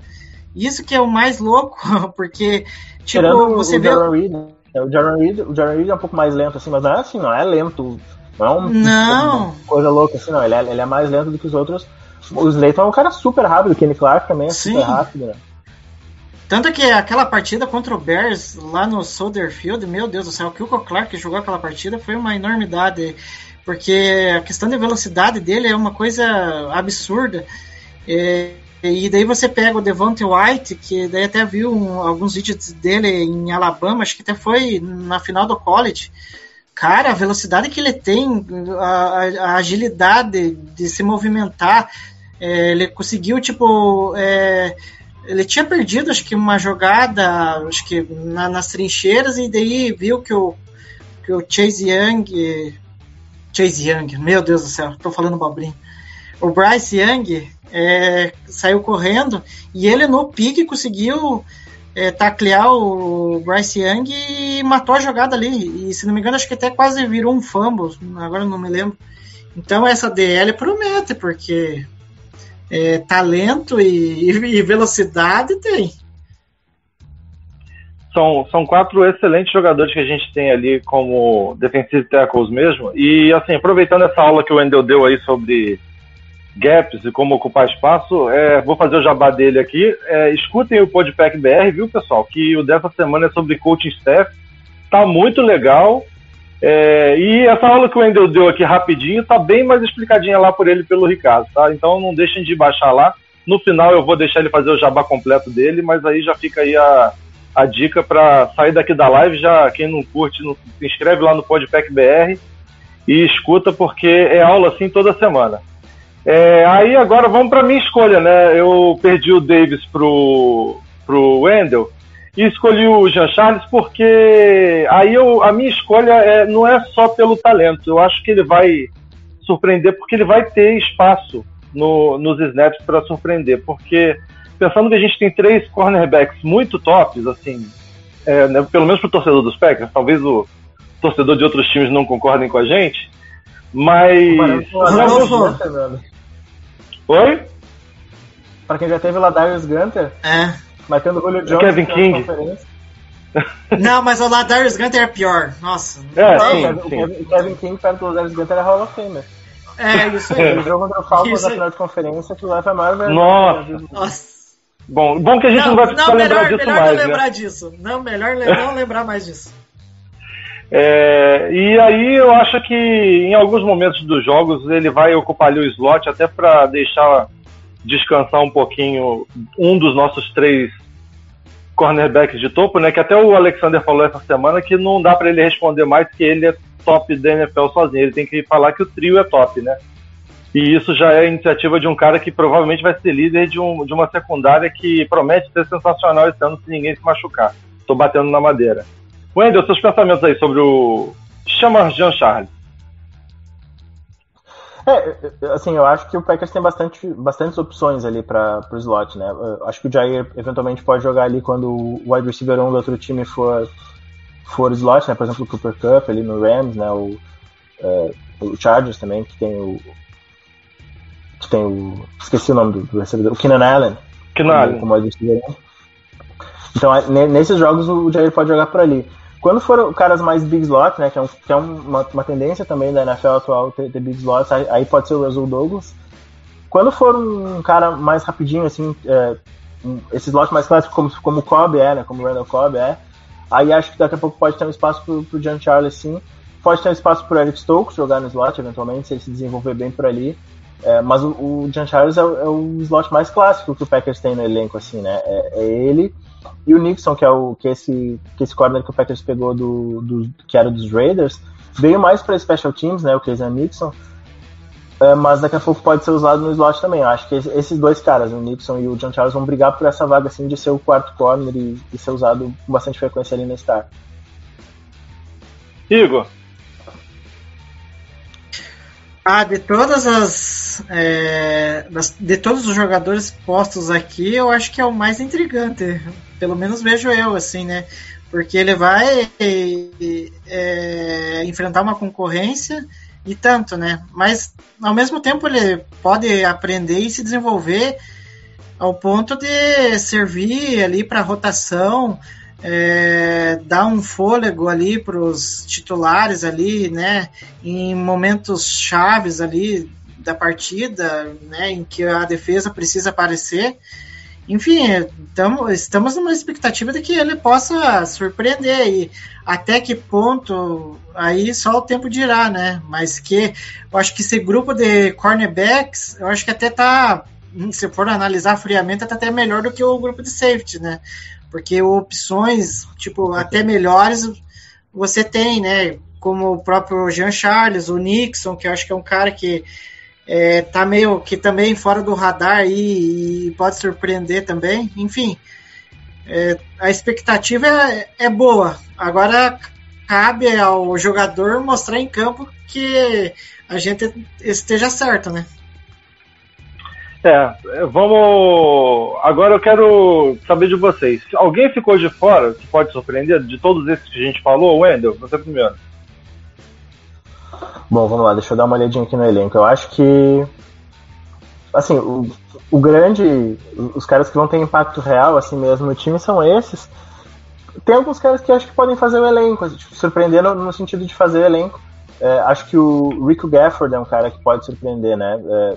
Isso que é o mais louco, porque, tipo, Tirando você o vê... Reed, né? O Jaron Reed, o Jaron Reed é um pouco mais lento assim, mas não é assim, não é lento, não é um, Não. uma coisa louca assim, não, ele é, ele é mais lento do que os outros. O Slayton é um cara super rápido, o Kenny Clark também é Sim. super rápido, né? Tanto que aquela partida contra o Bears lá no Soldier Field, meu Deus do céu, o que o Clark jogou aquela partida foi uma enormidade, porque a questão de velocidade dele é uma coisa absurda. É, e daí você pega o Devontae White, que daí até viu um- alguns vídeos dele em Alabama, acho que até foi na final do college. Cara, a velocidade que ele tem, a, a- a agilidade de se movimentar, é, ele conseguiu, tipo, é, ele tinha perdido, acho que uma jogada, acho que na- nas trincheiras, e daí viu que o, que o Chase Young. Chase Young, meu Deus do céu, tô falando bobrinho. O Bryce Young é, saiu correndo e ele no pique conseguiu é, taclear o Bryce Young e matou a jogada ali. E se não me engano, acho que até quase virou um fumble, agora não me lembro. Então essa DL promete, porque é, talento e, e velocidade tem. São, são quatro excelentes jogadores que a gente tem ali como defensive tackles mesmo. E assim, aproveitando essa aula que o Wendel deu aí sobre gaps e como ocupar espaço, é, vou fazer o jabá dele aqui. É, escutem o Podpack BR, viu, pessoal? Que o dessa semana é sobre coaching staff. Tá muito legal. É, e essa aula que o Wendel deu aqui rapidinho tá bem mais explicadinha lá por ele pelo Ricardo, tá? Então não deixem de baixar lá. No final eu vou deixar ele fazer o jabá completo dele, mas aí já fica aí a, a dica para sair daqui da live. Já quem não curte, não, se inscreve lá no Podpack BR e escuta, porque é aula assim toda semana. É, aí agora vamos para minha escolha, né? Eu perdi o Davis pro, pro Wendell e escolhi o Jean Charles porque aí eu, a minha escolha é, não é só pelo talento. Eu acho que ele vai surpreender porque ele vai ter espaço no, nos snaps para surpreender. Porque pensando que a gente tem três cornerbacks muito tops, assim, é, né, pelo menos pro torcedor dos Packers, talvez o torcedor de outros times não concordem com a gente, mas. Rodolfo. Oi? Pra quem já teve o Ladarius Gunter, É. mas tendo o Julio Jones Kevin na King. conferência. Não, mas o Ladarius Gunter é pior. Nossa. É, Não, sim, o Kevin- sim. O Kevin King perto do Ladarius Gunter é Hall of Famer. É, isso Ele aí. jogou contra o Falcons na final de conferência, que leva a maior vergonha. Nossa. Nossa. Bom, bom que a gente não, Não, vai precisar não, lembrar disso melhor mais, não né? lembrar disso. Não, melhor não lembrar mais disso. É, e aí eu acho que em alguns momentos dos jogos ele vai ocupar ali o slot até para deixar descansar um pouquinho um dos nossos três cornerbacks de topo, né? Que até o Alexander falou essa semana que não dá para ele responder mais que ele é top da NFL sozinho. Ele tem que falar que o trio é top, né? E isso já é iniciativa de um cara que provavelmente vai ser líder de, um, de uma secundária que promete ser sensacional esse ano se ninguém se machucar. Tô batendo na madeira. Wendel, seus pensamentos aí sobre o Chama Jean Charles. É, assim, eu acho que o Packers tem bastante, bastantes opções ali para o slot, né? Eu acho que o Jair eventualmente pode jogar ali quando o wide receiver 1 do outro time for, for slot, né? Por exemplo, o Cooper Cup ali no Rams, né? O, é, o Chargers também, que tem o. Que tem o. Esqueci o nome do, do recebedor. O Keenan Allen. Keenan Allen. como wide receiver 1. Então, é, ne- nesses jogos o Jair pode jogar por ali. Quando for caras mais big slot, né, que é, um- que é uma, uma tendência também da NFL atual ter, ter big slots, aí, aí pode ser o Russell Douglas. Quando for um cara mais rapidinho, assim, é, um- esse slot mais clássico, como, como o Cobb é, né, como o Randall Cobb é, aí acho que daqui a pouco pode ter um espaço pro, pro John Charles, sim. Pode ter um espaço pro Eric Stokes jogar no slot, eventualmente, se ele se desenvolver bem por ali. É, mas o, o John Charles é, é o slot mais clássico que o Packers tem no elenco, assim, né? É, é ele e o Nixon, que é o que esse, que esse corner que o Packers pegou do, do que era dos Raiders, veio mais para special teams, né? O Kazan Nixon. é, mas daqui a pouco pode ser usado no slot também. Eu acho que esses dois caras, o Nixon e o John Charles, vão brigar por essa vaga assim de ser o quarto corner e, e ser usado com bastante frequência ali na Star. Igor, Ah, de todas as. é, das- de todos os jogadores postos aqui, eu acho que é o mais intrigante. Pelo menos vejo eu, assim, né? Porque ele vai é, enfrentar uma concorrência e tanto, né? Mas ao mesmo tempo ele pode aprender e se desenvolver ao ponto de servir ali para rotação, é, dar um fôlego ali para os titulares ali, né? Em momentos chaves ali da partida, né? Em que a defesa precisa aparecer. Enfim, tamo, estamos numa expectativa de que ele possa surpreender e até que ponto aí só o tempo dirá, né? Mas que eu acho que esse grupo de cornerbacks, eu acho que até tá, se for analisar friamente, tá até melhor do que o grupo de safety, né? Porque opções, tipo, até melhores você tem, né? Como o próprio Jean Charles, o Nixon, que eu acho que é um cara que é, tá meio que também fora do radar aí e pode surpreender também. Enfim, é, a expectativa é, é boa. Agora cabe ao jogador mostrar em campo que a gente esteja certo, né? É, vamos. Agora eu quero saber de vocês. Alguém ficou de fora que pode surpreender de todos esses que a gente falou? Wendel, você primeiro. Bom, vamos lá, deixa eu dar uma olhadinha aqui no elenco. Eu acho que. Assim, o, o grande. Os caras que vão ter impacto real, assim mesmo, no time são esses. Tem alguns caras que acho que podem fazer o elenco, tipo, surpreender no, no sentido de fazer o elenco. É, acho que o Rico Gafford é um cara que pode surpreender, né? É,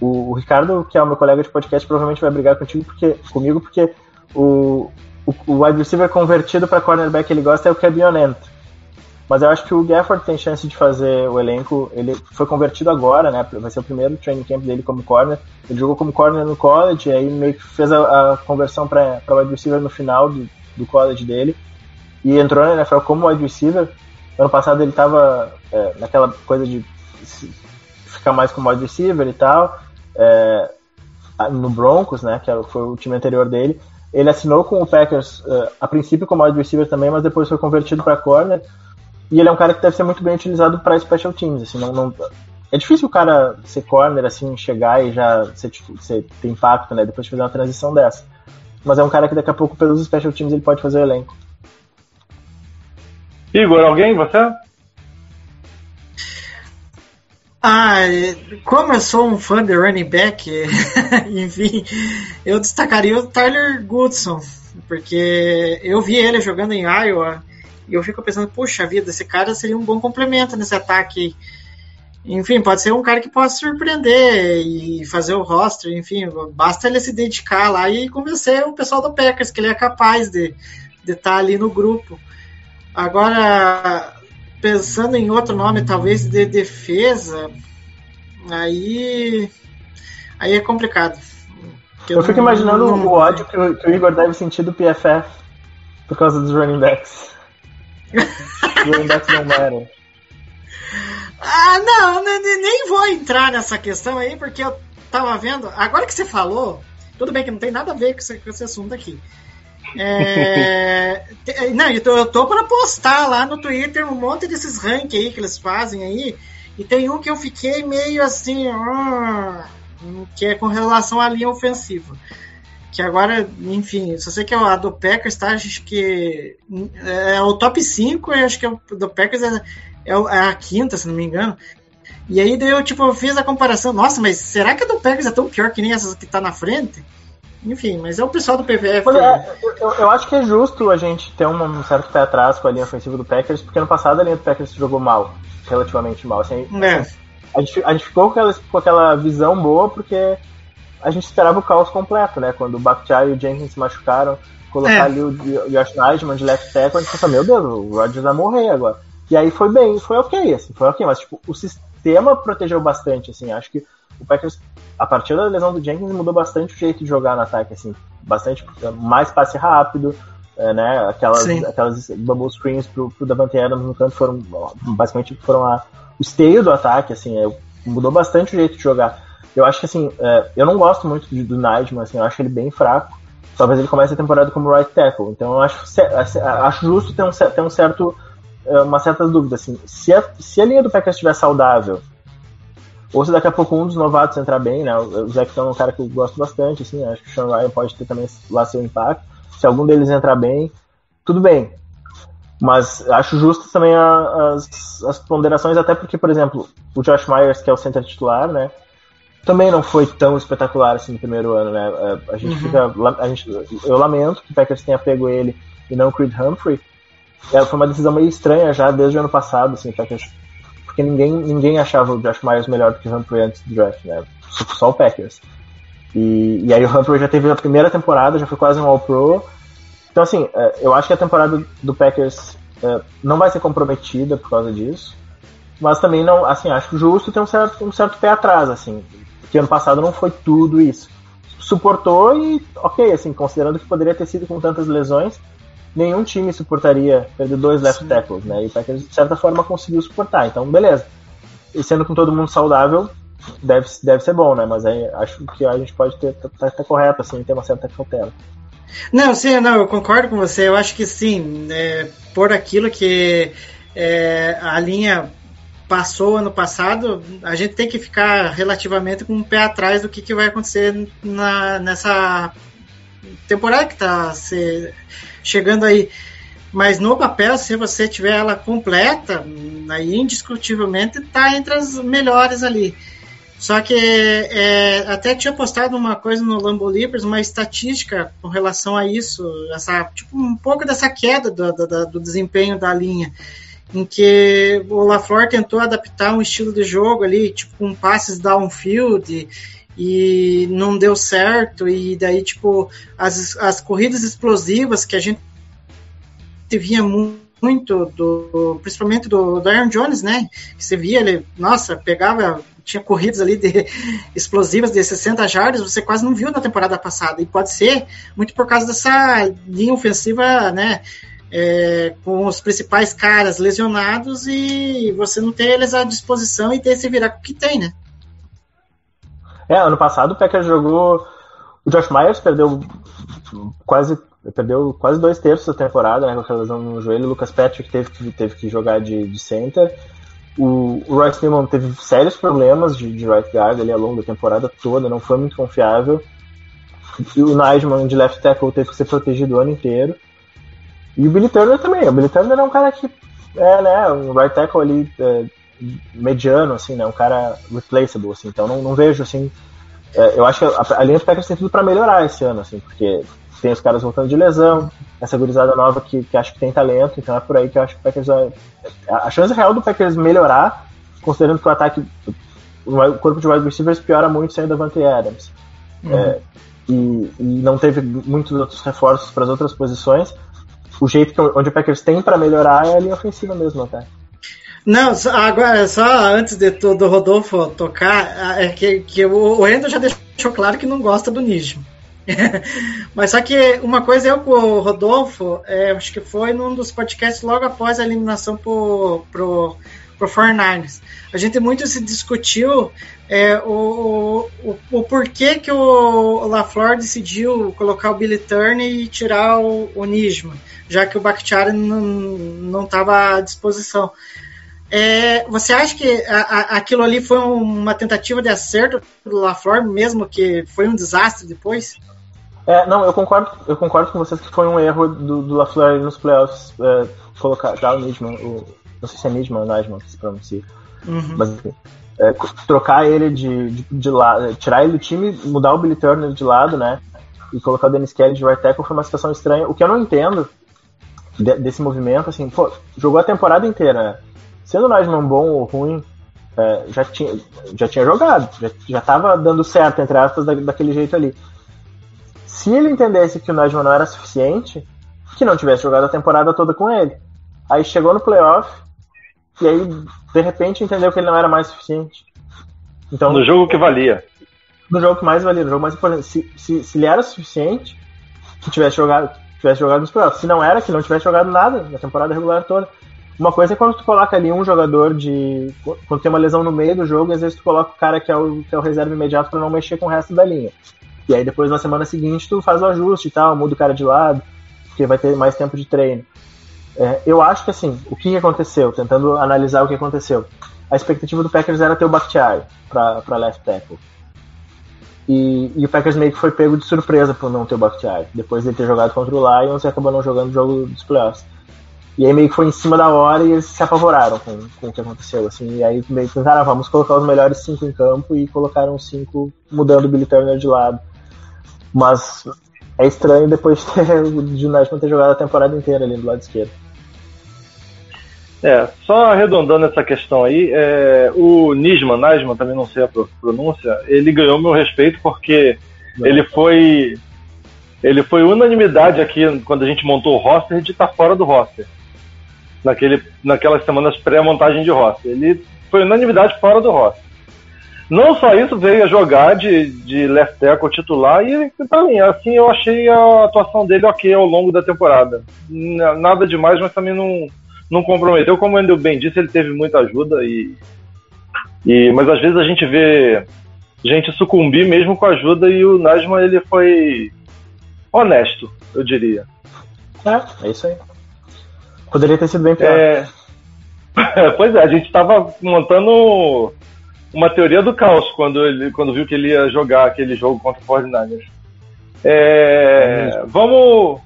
o, o Ricardo, que é o meu colega de podcast, provavelmente vai brigar contigo porque, comigo, porque o, o, o wide receiver convertido para cornerback que ele gosta é o Cabionento. Mas eu acho que o Gafford tem chance de fazer o elenco. Ele foi convertido agora, né? Vai ser o primeiro training camp dele como corner. Ele jogou como corner no college, aí meio que fez a, a conversão para wide receiver no final do, do college dele. E entrou na NFL como wide receiver. Ano passado ele estava é, naquela coisa de ficar mais como wide receiver e tal. É, no Broncos, né? Que foi o time anterior dele. Ele assinou com o Packers uh, a princípio como wide receiver também, mas depois foi convertido para corner. E ele é um cara que deve ser muito bem utilizado para special teams. Assim, não, não, é difícil o cara ser corner, assim, chegar e já ser, ser, ter impacto, né? Depois de fazer uma transição dessa. Mas é um cara que daqui a pouco, pelos special teams, ele pode fazer o elenco. Igor, alguém? Você? Ah, como eu sou um fã de running back, enfim, eu destacaria o Tyler Goodson, porque eu vi ele jogando em Iowa e eu fico pensando, puxa vida, esse cara seria um bom complemento nesse ataque. Enfim, pode ser um cara que possa surpreender e fazer o roster, enfim, basta ele se dedicar lá e convencer o pessoal do Packers que ele é capaz de estar de tá ali no grupo. Agora, pensando em outro nome, talvez de defesa, aí aí é complicado. Eu, eu fico não, imaginando não... o ódio que o, que o, Igor deve sentir do PFF por causa dos running backs. Os running backs não eram. Ah, não, nem vou entrar nessa questão aí, porque eu tava vendo. Agora que você falou, tudo bem que não tem nada a ver com esse, com esse assunto aqui. É, não, eu tô, tô para postar lá no Twitter um monte desses ranks aí que eles fazem aí. E tem um que eu fiquei meio assim, hum, que é com relação à linha ofensiva. Que agora, enfim, só sei que é a do Packers, tá? Acho que é o top 5, eu acho que o do Packers é, é a quinta, se não me engano. E aí eu tipo, fiz a comparação, nossa, mas será que a do Packers é tão pior que nem essas que tá na frente? Enfim, mas é o pessoal do PVF. É, eu, eu, acho que é justo a gente ter um certo pé atrás com a linha ofensiva do Packers, porque no passado a linha do Packers jogou mal, relativamente mal. Assim, é. a, gente, a gente ficou com aquela, com aquela visão boa porque a gente esperava o caos completo, né? Quando o Bakhtiari e o Jenkins se machucaram, colocar é. ali o Josh Neidman de left tackle, a gente pensou, meu Deus, o Rodgers vai morrer agora. E aí foi bem, foi ok, assim, foi ok, mas tipo, o sistema protegeu bastante, assim, acho que o Packers, a partir da lesão do Jenkins, mudou bastante o jeito de jogar no ataque, assim, bastante mais passe rápido, é, né, aquelas, aquelas bubble screens pro, pro Davante Adams no canto foram, basicamente, foram a, o esteio do ataque, assim, eu, mudou bastante o jeito de jogar. Eu acho que assim, é, eu não gosto muito do, do Nightman, assim, eu acho ele bem fraco. Talvez ele comece a temporada como right tackle. Então eu acho, ce- acho justo ter um, ter um certo, é, uma certa dúvida. Assim, se, a, se a linha do Packers estiver saudável, ou se daqui a pouco um dos novatos entrar bem, né? O Zac é um cara que eu gosto bastante, assim, acho que o Sean Ryan pode ter também lá seu impacto. Se algum deles entrar bem, tudo bem. Mas acho justo também as, as ponderações, até porque, por exemplo, o Josh Myers, que é o center titular, né? Também não foi tão espetacular assim no primeiro ano, né? A- A gente fica. A gente, eu lamento que o Packers tenha pego ele e não o Creed Humphrey. É, foi uma decisão meio estranha já desde o ano passado, assim, o Packers, porque ninguém, ninguém achava o Josh Myers melhor do que o Humphrey antes do draft, né? Só, o Packers. E, e aí o Humphrey já teve a primeira temporada, já foi quase um All-Pro. Então, assim, é, eu acho que a temporada do Packers é, não vai ser comprometida por causa disso. Mas também não, assim, acho justo ter um certo, um certo pé atrás, assim. Porque ano passado não foi tudo isso. Suportou e, ok, assim, considerando que poderia ter sido com tantas lesões, nenhum time suportaria perder dois left tackles, né? E o Packers, de certa forma, conseguiu suportar. Então, beleza. E sendo com todo mundo saudável, deve, deve ser bom, né? Mas aí acho que a gente pode ter, tá, tá correto, assim, ter uma certa cautela. Não, sim, não, eu concordo com você. Eu acho que sim, é, por aquilo que é, a linha passou ano passado, a gente tem que ficar relativamente com o pé atrás do que, que vai acontecer na, nessa temporada que está chegando aí. Mas no papel, se você tiver ela completa, aí indiscutivelmente está entre as melhores ali. Só que é, até tinha postado uma coisa no Lambo Libres, uma estatística com relação a isso, essa, tipo, um pouco dessa queda do, do, do desempenho da linha, em que o LaFleur tentou adaptar um estilo de jogo ali, tipo, com passes downfield, e não deu certo, e daí, tipo, as, as corridas explosivas que a gente via muito, do, principalmente do, do Aaron Jones, né? Que você via ele, nossa, pegava tinha corridas ali de explosivas de 60 jardas, você quase não viu na temporada passada. E pode ser muito por causa dessa linha ofensiva, né? É, com os principais caras lesionados e você não ter eles à disposição e ter esse virar que tem, né? É, ano passado o Packers jogou. O Josh Myers perdeu quase perdeu quase dois terços da temporada, né, com aquela lesão no joelho. O Lucas Patrick teve que, teve que jogar de, de center. O, o Royce Newman teve sérios problemas de, de right guard ali ao longo da temporada toda, não foi muito confiável. E o Nightman de left tackle teve que ser protegido o ano inteiro. E o Billy Turner também. O Billy Turner é um cara que é, né, um right tackle ali é, mediano, assim, né, um cara replaceable, assim. Então não, não vejo, assim, é, eu acho que a, a linha do Packers tem tudo para melhorar esse ano, assim, porque tem os caras voltando de lesão, essa gurizada nova que, que acho que tem talento, então é por aí que eu acho que o Packers vai. A chance real do Packers melhorar, considerando que o ataque, o corpo de wide receivers piora muito sem o Davante Adams. Uhum. É, e, e, não teve muitos outros reforços para as outras posições. O jeito que, onde o Packers tem para melhorar é a linha ofensiva mesmo, até. Não, agora, só antes de, do Rodolfo tocar, é que, que o Endo já deixou claro que não gosta do Nismo. Mas só que uma coisa eu com o Rodolfo, é, acho que foi num dos podcasts logo após a eliminação pro, pro, pro 49ers. A gente muito se discutiu é, o, o, o porquê que o LaFleur decidiu colocar o Billy Turner e tirar o, o já que o Bakhtiari não estava à disposição. É, você acha que a, a, aquilo ali foi uma tentativa de acerto do LaFleur, mesmo que foi um desastre depois? É, não, eu concordo, eu concordo com vocês que foi um erro do, do LaFleur nos playoffs é, colocar já o Nidman, o, não sei se é Nidman ou Najman que se pronuncia, uhum. mas enfim, é, trocar ele de, de, de lado, tirar ele do time, mudar o Billy Turner de lado, né, e colocar o Dennis Kelly de right tackle foi uma situação estranha. O que eu não entendo de, desse movimento, assim, pô, jogou a temporada inteira, né? Sendo o Najman bom ou ruim, é, já, tinha, já tinha jogado, já, já tava dando certo, entre aspas, da, daquele jeito ali se ele entendesse que o Najman não era suficiente, que não tivesse jogado a temporada toda com ele. Aí chegou no playoff e aí de repente entendeu que ele não era mais suficiente. Então, no jogo que valia. No jogo que mais valia, no jogo mais importante. Se, se, se ele era suficiente, que tivesse jogado, tivesse jogado nos playoffs. Se não era, que não tivesse jogado nada na temporada regular toda. Uma coisa é quando tu coloca ali um jogador de. Quando tem uma lesão no meio do jogo, às vezes tu coloca o cara que é o, que é o reserva imediato para não mexer com o resto da linha. E aí depois na semana seguinte tu faz o ajuste e tal, muda o cara de lado, porque vai ter mais tempo de treino. É, eu acho que assim, o que aconteceu, tentando analisar o que aconteceu. A expectativa do Packers era ter o Bakhtiari para left tackle. E, e, o Packers meio que foi pego de surpresa por não ter o Bakhtiari. Depois de ter jogado contra o Lions e acabou não jogando o jogo dos playoffs. E aí meio que foi em cima da hora e eles se apavoraram com, com o que aconteceu. Assim, e aí meio que pensaram, ah, vamos colocar os melhores cinco em campo e colocaram cinco mudando o Billy Turner de lado. Mas é estranho depois de ter, o Junasman ter jogado a temporada inteira ali do lado esquerdo. É, só arredondando essa questão aí, é, o Nisman, Nisman, também não sei a pronúncia, ele ganhou meu respeito porque não. ele foi ele foi unanimidade aqui quando a gente montou o roster de estar tá fora do roster. Naquele, naquelas semanas pré-montagem de roster. Ele foi unanimidade fora do roster. Não só isso, veio a jogar de, de left tackle titular e, pra mim, assim, eu achei a atuação dele ok ao longo da temporada. Nada demais, mas também não, não comprometeu. Como o Andrew bem disse, ele teve muita ajuda e, e mas às vezes a gente vê gente sucumbir mesmo com ajuda e o Najma ele foi honesto, eu diria. É, é isso aí. Poderia ter sido bem pior. É... pois é, a gente estava montando uma teoria do caos quando ele quando viu que ele ia jogar aquele jogo contra o 49ers. É... é vamos.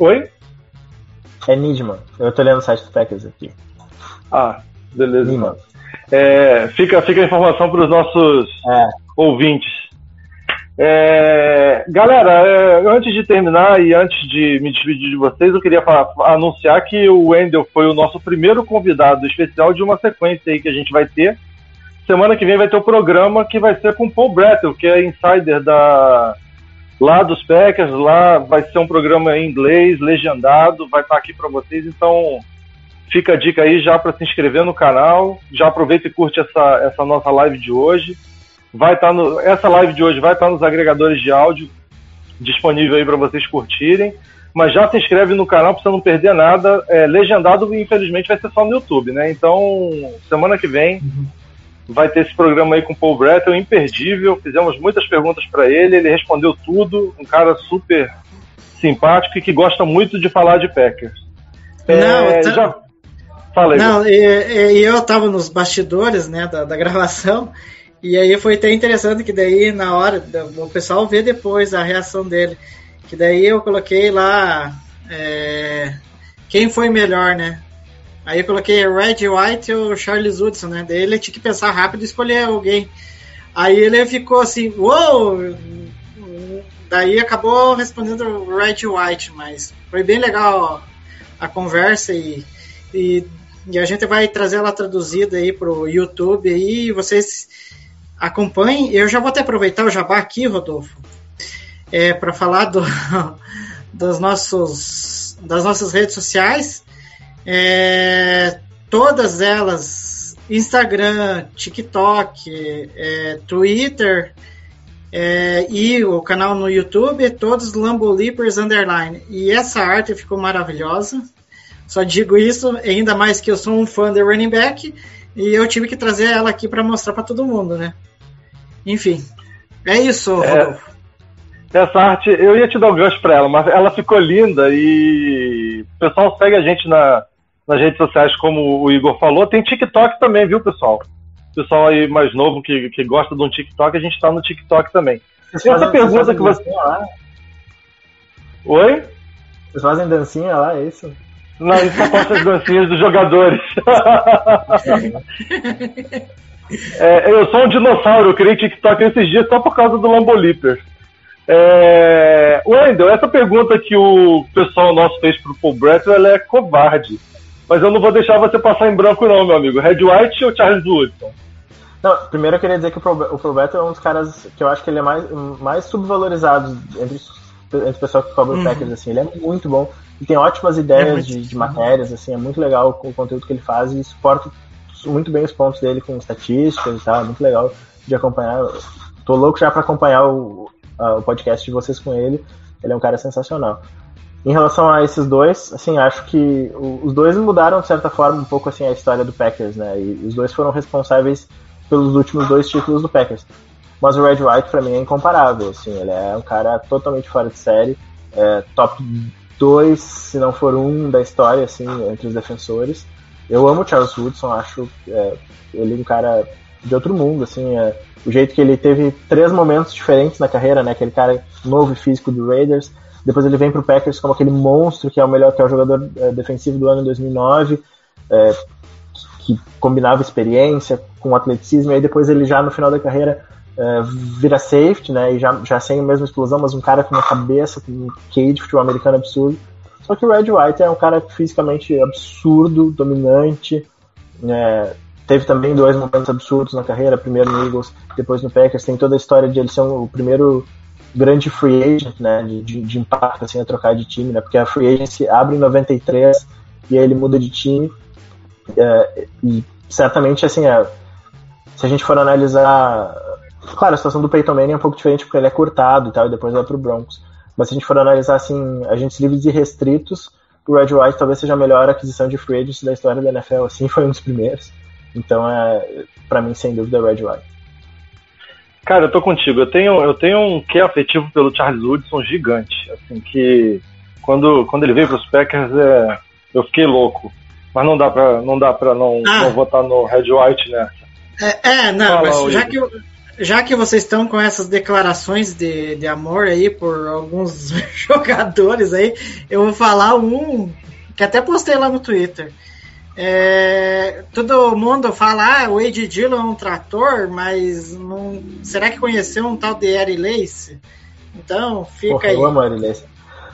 Oi? É Nidman. Eu tô lendo o site do Packers aqui. Ah, beleza. Nidman. É, fica, fica a informação para os nossos é. ouvintes. É, galera, é, antes de terminar e antes de me despedir de vocês, eu queria falar, anunciar que o Wendel foi o nosso primeiro convidado especial de uma sequência aí que a gente vai ter. Semana que vem vai ter o um programa que vai ser com o Paul Brettel, que é insider da, lá dos Packers, lá vai ser um programa em inglês, legendado, vai estar aqui para vocês, então fica a dica aí já para se inscrever no canal, já aproveita e curte essa, essa nossa live de hoje. Vai estar no, essa live de hoje vai estar nos agregadores de áudio disponível aí para vocês curtirem, mas já se inscreve no canal para você não perder nada. É, legendado, infelizmente, vai ser só no YouTube, né? Então, semana que vem uhum vai ter esse programa aí com o Paul Brettel, imperdível. Fizemos muitas perguntas para ele, ele respondeu tudo. Um cara super simpático e que gosta muito de falar de Packers. Não, é, tá... já... Falei. Não, eu estava nos bastidores né, da, da, gravação. E aí foi até interessante que daí na hora o pessoal vê depois a reação dele. Que daí eu coloquei lá é, quem foi melhor, né? Aí eu coloquei Red White ou Charles Woodson, né? Daí ele tinha que pensar rápido e escolher alguém. Aí ele ficou assim, uou! Daí acabou respondendo Red White, mas foi bem legal a conversa e, e, e, a gente vai trazer ela traduzida aí pro YouTube aí, vocês acompanhem. Eu já vou até aproveitar o jabá aqui, Rodolfo, é, para falar do, dos nossos, das nossas redes sociais. É, todas elas, Instagram, TikTok, é, Twitter é, e o canal no YouTube, todos Lambo Leapers Underline. E essa arte ficou maravilhosa. Só digo isso, ainda mais que eu sou um fã de running back e eu tive que trazer ela aqui para mostrar para todo mundo, né? Enfim, é isso, é, Rodolfo. Essa arte, eu ia te dar um gancho para ela, mas ela ficou linda e o pessoal segue a gente na, nas redes sociais, como o Igor falou. Tem TikTok também, viu, pessoal? Pessoal aí mais novo que, que gosta de um TikTok, a gente está no TikTok também. Vocês essa pergunta que você. Lá? Oi? Vocês fazem dancinha lá, é isso? Não, a gente só posta as dancinhas dos jogadores. é, eu sou um dinossauro, eu criei TikTok esses dias só por causa do Lambolipers. É... Wendel, essa pergunta que o pessoal nosso fez pro Paul Bretton, ela é covarde. Mas eu não vou deixar você passar em branco, não, meu amigo. Red White ou Charles Woodson? Não, primeiro eu queria dizer que o Probeto é um dos caras que eu acho que ele é mais, mais subvalorizado entre, entre o pessoal que cobra uhum. Packers, assim. Ele é muito bom e tem ótimas ideias é de, de, matérias, assim. É muito legal o conteúdo que ele faz e suporta muito bem os pontos dele com estatísticas e tal. É muito legal de acompanhar. Tô louco já para acompanhar o, a, o podcast de vocês com ele. Ele é um cara sensacional. Em relação a esses dois, assim, acho que os dois mudaram de certa forma um pouco assim a história do Packers, né? E os dois foram responsáveis pelos últimos dois títulos do Packers. Mas o Red White pra mim é incomparável, assim, ele é um cara totalmente fora de série, é, top 2, se não for um da história, assim, entre os defensores. Eu amo o Charles Woodson, acho é, ele um cara de outro mundo, assim, é, o jeito que ele teve três momentos diferentes na carreira, né? Aquele cara novo e físico do Raiders, depois ele vem pro Packers como aquele monstro que é o melhor, que é o jogador é, defensivo do ano em 2009, é, que combinava experiência com atleticismo, e aí depois ele já no final da carreira é, vira safety, né? E já, já sem a mesma explosão, mas um cara com uma cabeça, com um QI de futebol americano absurdo. Só que o Red White é um cara fisicamente absurdo, dominante, é, teve também dois momentos absurdos na carreira, primeiro no Eagles, depois no Packers, tem toda a história de ele ser o primeiro grande free agent, né, de, de, de impacto, assim, a trocar de time, né, porque a free agency abre em 93 e aí ele muda de time, é, e certamente, assim, é, se a gente for analisar, claro, a situação do Peyton Manning é um pouco diferente porque ele é cortado e tal, e depois vai pro Broncos, mas se a gente for analisar, assim, agentes livres e restritos, o Red White talvez seja a melhor aquisição de free agents da história da NFL, assim, foi um dos primeiros, então é, pra mim, sem dúvida, o Red White. Cara, eu tô contigo. Eu tenho, eu tenho um quê afetivo pelo Charles Woodson gigante. Assim, que quando, quando ele veio pros Packers, é, eu fiquei louco. Mas não dá pra não, dá pra não, Ah. não votar no Red White, né? É, é, não, Fala, mas já que, eu- já que vocês estão com essas declarações de, de amor aí por alguns jogadores aí, eu vou falar um que até postei lá no Twitter. É, todo mundo fala, ah, o Wade Dillon é um trator, mas não, será que conheceu um tal de Eric Lace? Então, fica Porra, aí. eu amo ele Lace.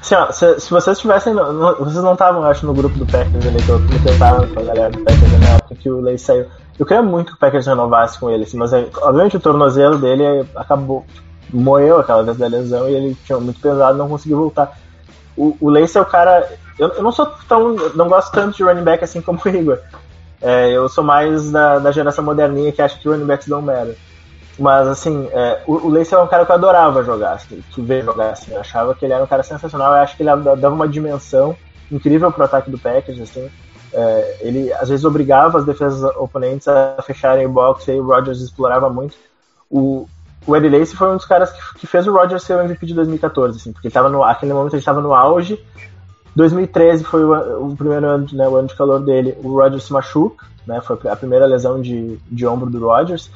Assim, ó, se, se vocês tivessem. no- vocês não estavam, acho, no grupo do Packers ali, que eu me tentava com a galera do Packers na época que o Lace saiu. Eu queria muito que o Packers renovasse com ele, assim, mas é, obviamente o tornozelo dele acabou. Moeu aquela vez da lesão e ele tinha muito pesado não conseguiu voltar. O, o Lace é o cara. Eu, eu não sou tão. Não gosto tanto de running back assim como o Igor. É, eu sou mais da, da geração moderninha que acha que running backs não matter. Mas, assim, é, o, o Lace era um cara que eu adorava jogar, assim, que ver jogar, assim. Eu achava que ele era um cara sensacional. Eu acho que ele dava uma dimensão incrível pro ataque do Packers, assim. É, ele, às vezes, obrigava as defesas oponentes a fecharem o box e aí o Rodgers explorava muito. O, o Eddie Lacy foi um dos caras que, que fez o Rodgers ser o MVP de 2014, assim, porque ele tava no, aquele momento ele estava no auge. 2013 foi o, o primeiro ano, né, o ano de calor dele. O Rodgers se machuca, né, foi a primeira lesão de, de ombro do Rodgers.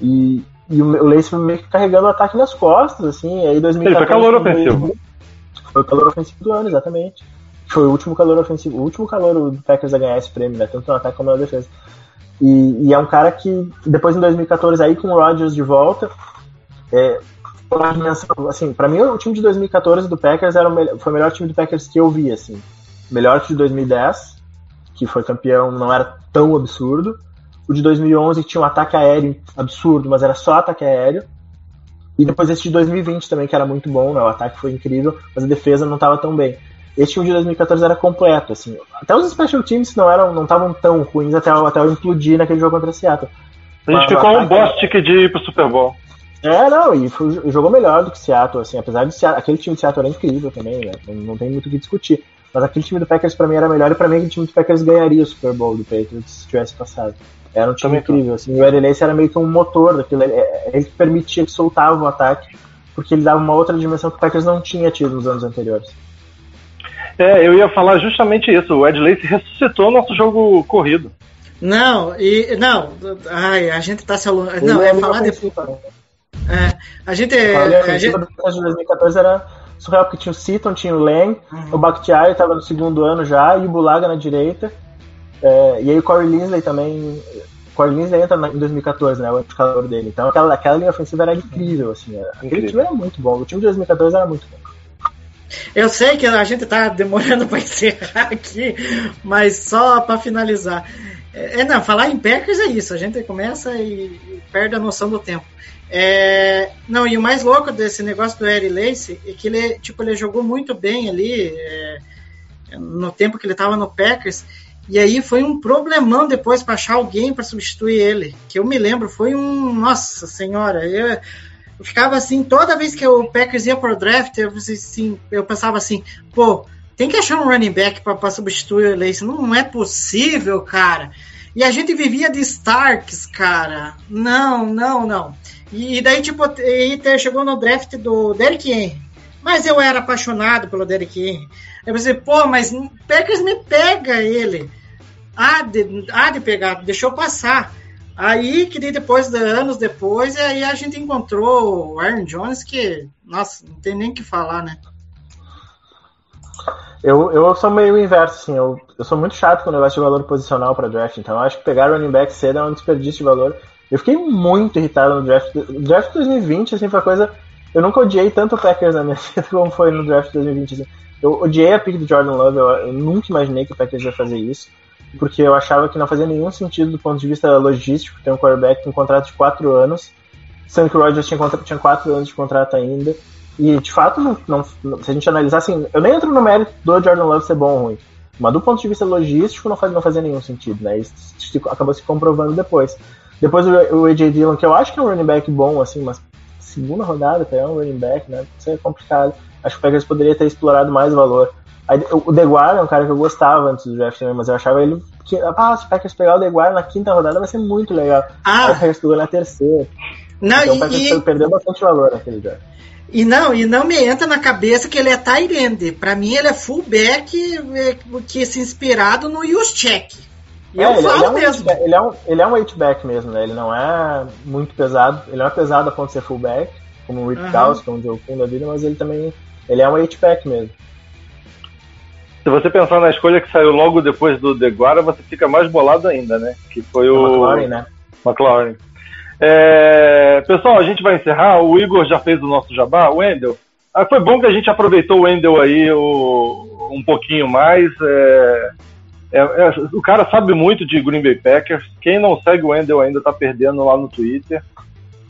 E, e o, o Lace foi meio que carregando o ataque nas costas, assim. Aí 2014 Ele foi calor ofensivo. Foi o calor ofensivo do ano, exatamente. Foi o último calor ofensivo, o último calor do Packers a ganhar esse prêmio, né? Tanto no ataque como na defesa. E, e é um cara que, depois em 2014, aí com o Rodgers de volta, é, assim, pra mim o time de 2014 do Packers era o melhor, foi o melhor time do Packers que eu vi, assim. Melhor que o de 2010, que foi campeão, não era tão absurdo. O de 2011 que tinha um ataque aéreo absurdo, mas era só ataque aéreo. E depois esse de 2020 também, que era muito bom, né? O ataque foi incrível, mas a defesa não estava tão bem. Esse time de 2014 era completo, assim. Até os special teams não eram, não estavam tão ruins até, até eu implodir naquele jogo contra a Seattle. A gente Mas o ficou um bostic de ir pro Super Bowl. É, não, e foi- jogou melhor do que Seattle, assim, apesar de Seattle, aquele time de Seattle era incrível também, né? Não, não tem muito o que discutir. Mas aquele time do Packers pra mim era melhor e pra mim aquele time do Packers ganharia o Super Bowl do Patriots se tivesse passado. Era um time Também incrível, assim. O Lacy era meio que um motor daquilo, ele, ele que permitia que soltava o ataque, porque ele dava uma outra dimensão que o Packers não tinha tido nos anos anteriores. É, eu ia falar justamente isso. O Ed Lacy ressuscitou o nosso jogo corrido. Não, e. Não, ai, a gente tá se alongando. Não, é muito falar depois. É, a gente. A A gente de 2014 era surreal, porque tinha o Seaton, tinha o Lang, Uhum. o Bakhtiari estava no segundo ano já, e o Bulaga na direita. É, e aí o Corey Linsley também. O Corey Linsley entra na- em 2014, né? O calor dele. Então aquela, aquela linha ofensiva era incrível, assim. era- Aquele Incrível. time era muito bom. O time de 2014 era muito bom. Eu sei que a gente tá demorando para encerrar aqui, mas só para finalizar. É, é, não, falar em Packers é isso, a gente começa e, perde a noção do tempo. É, não, e o mais louco desse negócio do Eric Lace é que ele, tipo, ele jogou muito bem ali é, no tempo que ele tava no Packers, e aí foi um problemão depois para achar alguém para substituir ele. Que eu me lembro, foi um. Nossa senhora, eu, eu ficava assim, toda vez que o Packers ia pro draft, eu, assim, eu pensava assim, pô, Tem que achar um running back para substituir o Lace. Não, é possível, cara. E a gente vivia de Starks, cara. Não, não, não. E, e daí, tipo, te- chegou no draft do Derrick Henry. Mas eu era apaixonado pelo Derrick Henry. Aí você, pô, mas Packers me pega ele. Há de, há de pegar, deixou passar. Aí que depois, de anos depois, e aí a gente encontrou o Aaron Jones, que, nossa, não tem nem o que falar, né? Eu, eu sou meio inverso, assim. Eu, eu sou muito chato com o negócio de valor posicional para draft. Então eu acho que pegar running back cedo é um desperdício de valor. Eu fiquei muito irritado no draft. O draft 2020, assim, foi uma coisa. Eu nunca odiei tanto o Packers na minha vida como foi no draft 2020. Assim. Eu odiei a pick do Jordan Love. Eu, eu nunca imaginei que o Packers ia fazer isso. Porque eu achava que não fazia nenhum sentido do ponto de vista logístico ter um quarterback com um contrato de 4 anos. Sendo que o Rodgers tinha, tinha 4 anos de contrato ainda. E de fato, não, não- se a gente analisar assim, eu nem entro no mérito do Jordan Love ser bom ou ruim. Mas do ponto de vista logístico não, não fazia nenhum sentido, né? Isso se- acabou se comprovando depois. Depois o, o AJ Dillon, que eu acho que é um running back bom, assim, mas segunda rodada pegar um running back, né? Isso é complicado. Acho que o Packers poderia ter explorado mais valor. Aí, o Deguara é um cara que eu gostava antes do draft também, mas eu achava ele. Que, ah, se o Packers pegar o Deguara na quinta rodada vai ser muito legal. Aí o Ah, Packers pegou na terceira. não, então o Packers e, perdeu bastante valor naquele draft. e não, e não me entra na cabeça que ele é end. Pra mim, ele é fullback é, que se inspirado no Juszczyk. E eu É, ele, ele falo é um mesmo. Ele é um ele é um H-back mesmo, né? Ele não é muito pesado. Ele não é pesado a ponto de ser fullback, como o Rick Aham. Dawes, como o Joe Kuhn da vida, mas ele também ele é um H-back mesmo. Se você pensar na escolha que saiu logo depois do Deguara, você fica mais bolado ainda, né? Que foi O McLaurin, né? McLaurin. É, pessoal, a gente vai encerrar. O Igor já fez o nosso jabá. O Wendel. Ah, foi bom que a gente aproveitou o Wendel aí o- um pouquinho mais. É, é, é, o cara sabe muito de Green Bay Packers. Quem não segue o Wendel ainda tá perdendo lá no Twitter.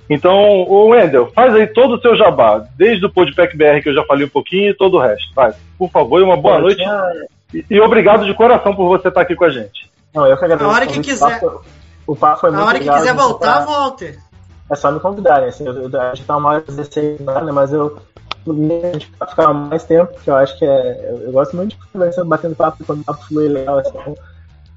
Então, o Wendel, faz aí todo o seu jabá, desde o Podpack BR que eu já falei um pouquinho e todo o resto. Vai, por favor, e uma boa Eu noite. tinha- E, e obrigado de coração por você estar aqui com a gente. Não, eu que agradeço. A hora o que quiser. O papo, o papo foi muito A hora que quiser voltar, tá- volte. É só me convidarem, assim, eu, eu, a gente tá uma hora e 16 né, mas eu a gente vai ficar mais tempo, porque eu acho que é. Eu, eu gosto muito de conversar, batendo papo, quando o papo flui legal, assim.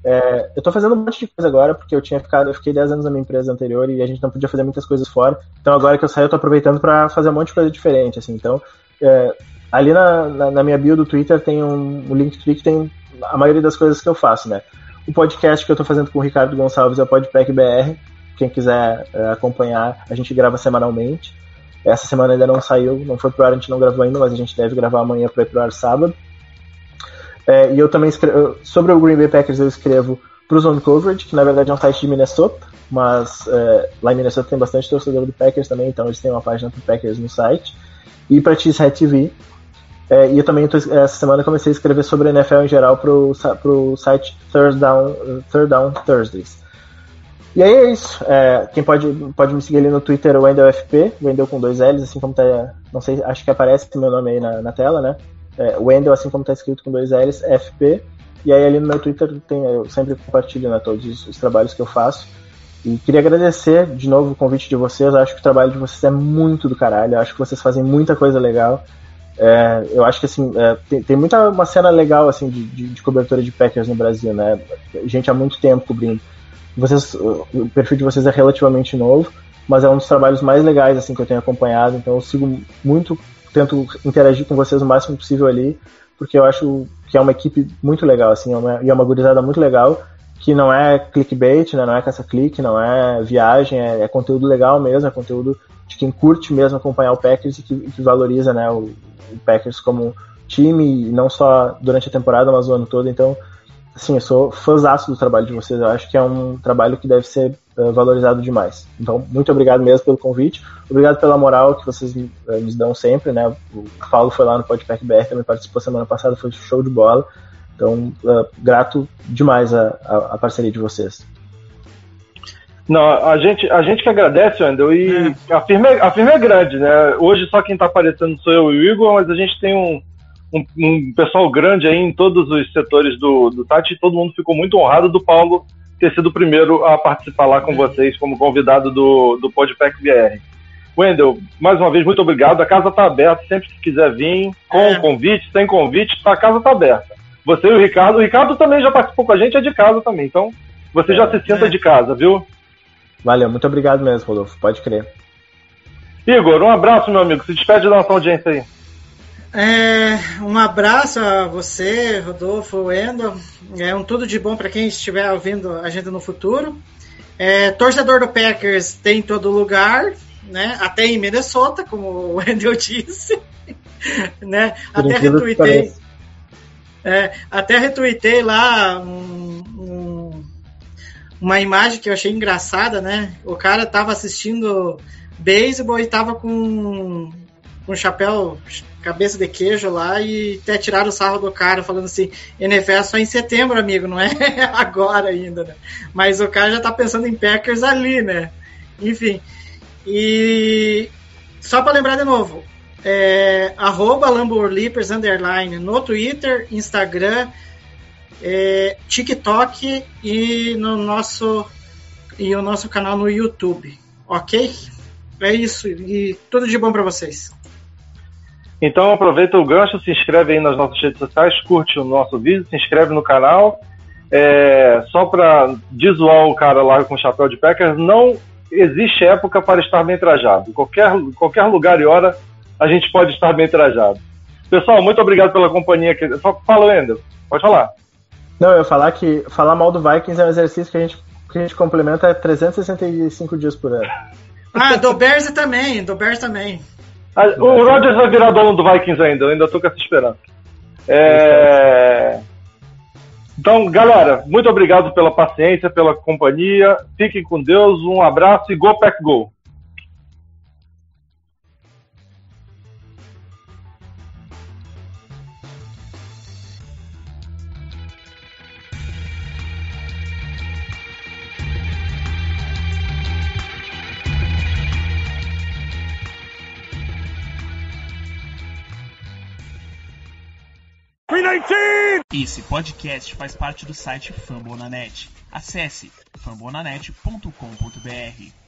É, eu tô fazendo um monte de coisa agora, porque eu tinha ficado, eu fiquei 10 anos na minha empresa anterior e a gente não podia fazer muitas coisas fora. Então agora que eu saí, eu tô aproveitando pra fazer um monte de coisa diferente, assim. Então, é, ali na, na, na minha bio do Twitter tem um, um Linktree que tem a maioria das coisas que eu faço, né? O podcast que eu tô fazendo com o Ricardo Gonçalves é o Podpack BR. Quem quiser é, acompanhar, a gente grava semanalmente. Essa semana ainda não saiu, não foi pro ar, a gente não gravou ainda, mas a gente deve gravar amanhã para ir pro ar sábado. É, e eu também escrevo, sobre o Green Bay Packers eu escrevo pro Zone Coverage, que na verdade é um site de Minnesota, mas é, lá em Minnesota tem bastante torcedor do Packers também, então eles têm uma página pro Packers no site. E pra Cheesehead TV. É, e eu também, tô, essa semana, comecei a escrever sobre a NFL em geral sa- pro site Third Down, Third Down Thursdays. E aí é isso. É, quem pode, pode me seguir ali no Twitter, o WendelFP, Wendel com dois L's, assim como tá. Não sei, acho que aparece meu nome aí na, na tela, né? É, Wendel, assim como tá escrito com dois L's, FP. E aí ali no meu Twitter tem, eu sempre compartilho né, todos os, os trabalhos que eu faço. E queria agradecer de novo o convite de vocês. Acho que o trabalho de vocês é muito do caralho. Acho que vocês fazem muita coisa legal. É, eu acho que assim, é, tem, tem muita uma cena legal assim de, de, de cobertura de Packers no Brasil, né? Gente há muito tempo cobrindo. Vocês, o perfil de vocês é relativamente novo, mas é um dos trabalhos mais legais assim que eu tenho acompanhado. Então eu sigo muito, tento interagir com vocês o máximo possível ali, porque eu acho que é uma equipe muito legal assim, é uma, e é uma gurizada muito legal que não é clickbait, né, não é caça-clique, não é viagem, é, é conteúdo legal mesmo, é conteúdo de quem curte mesmo acompanhar o Packers e que, que valoriza né, o, o Packers como time, não só durante a temporada, mas o ano todo. Então, assim, eu sou fãzaço do trabalho de vocês. Eu acho que é um trabalho que deve ser uh, valorizado demais. Então, muito obrigado mesmo pelo convite. Obrigado pela moral que vocês uh, nos dão sempre, né? O Paulo foi lá no Podpack BR, também participou semana passada, foi show de bola. Então, uh, grato demais a, a, a, parceria de vocês. Não, a gente, a gente que agradece, Wendel, e é. a, firma, a firma é grande, né? Hoje só quem está aparecendo sou eu e o Igor, mas a gente tem um, um, um, pessoal grande aí em todos os setores do, do e todo mundo ficou muito honrado do Paulo ter sido o primeiro a participar lá com vocês como convidado do, do Podpack BR. Wendel, mais uma vez, muito obrigado. A casa está aberta, sempre que quiser vir, com É. convite, sem convite, a casa está aberta. Você e o Ricardo, o Ricardo também já participou com a gente, é de casa também, então você já se sinta É. de casa, viu? Valeu, muito obrigado mesmo, Rodolfo. Pode crer. Igor, um abraço, meu amigo. Se despede da nossa audiência aí. É, um abraço a você, Rodolfo, Wendel. É um tudo de bom para quem estiver ouvindo a gente no futuro. É, torcedor do Packers tem em todo lugar, né? Até em Minnesota, como o Wendel disse. né? Até retuitei. É, até retuitei lá um- um- uma imagem que eu achei engraçada, né? O cara tava assistindo beisebol e tava com um chapéu cabeça de queijo lá e até tiraram o sarro do cara falando assim, NFL é só em setembro, amigo, não é agora ainda, né? Mas o cara já tá pensando em Packers ali, né? Enfim. E só para lembrar de novo, é, arroba underline no Twitter, Instagram, é, TikTok e no nosso e o nosso canal no YouTube, ok? É isso e tudo de bom para vocês. Então aproveita o gancho, se inscreve aí nas nossas redes sociais, curte o nosso vídeo, se inscreve no canal. É, só para desoar o cara lá com o chapéu de Packers, não existe época para estar bem trajado. Qualquer, qualquer lugar e hora a gente pode estar bem trajado. Pessoal, muito obrigado pela companhia. aqui. Fa- Fala, Wendel. Pode falar. Não, eu ia falar que falar mal do Vikings é um exercício que a gente, que a gente complementa 365 dias por ano. Ah, do Bears também, do Bears também. Ah, O Rodgers vai virar dono do Vikings ainda, eu ainda tô com essa esperança. É... Então, galera, muito obrigado pela paciência, pela companhia. Fiquem com Deus, um abraço e Go Pack Go! Esse podcast faz parte do site Fambonanet. Acesse fambonanet.com.br.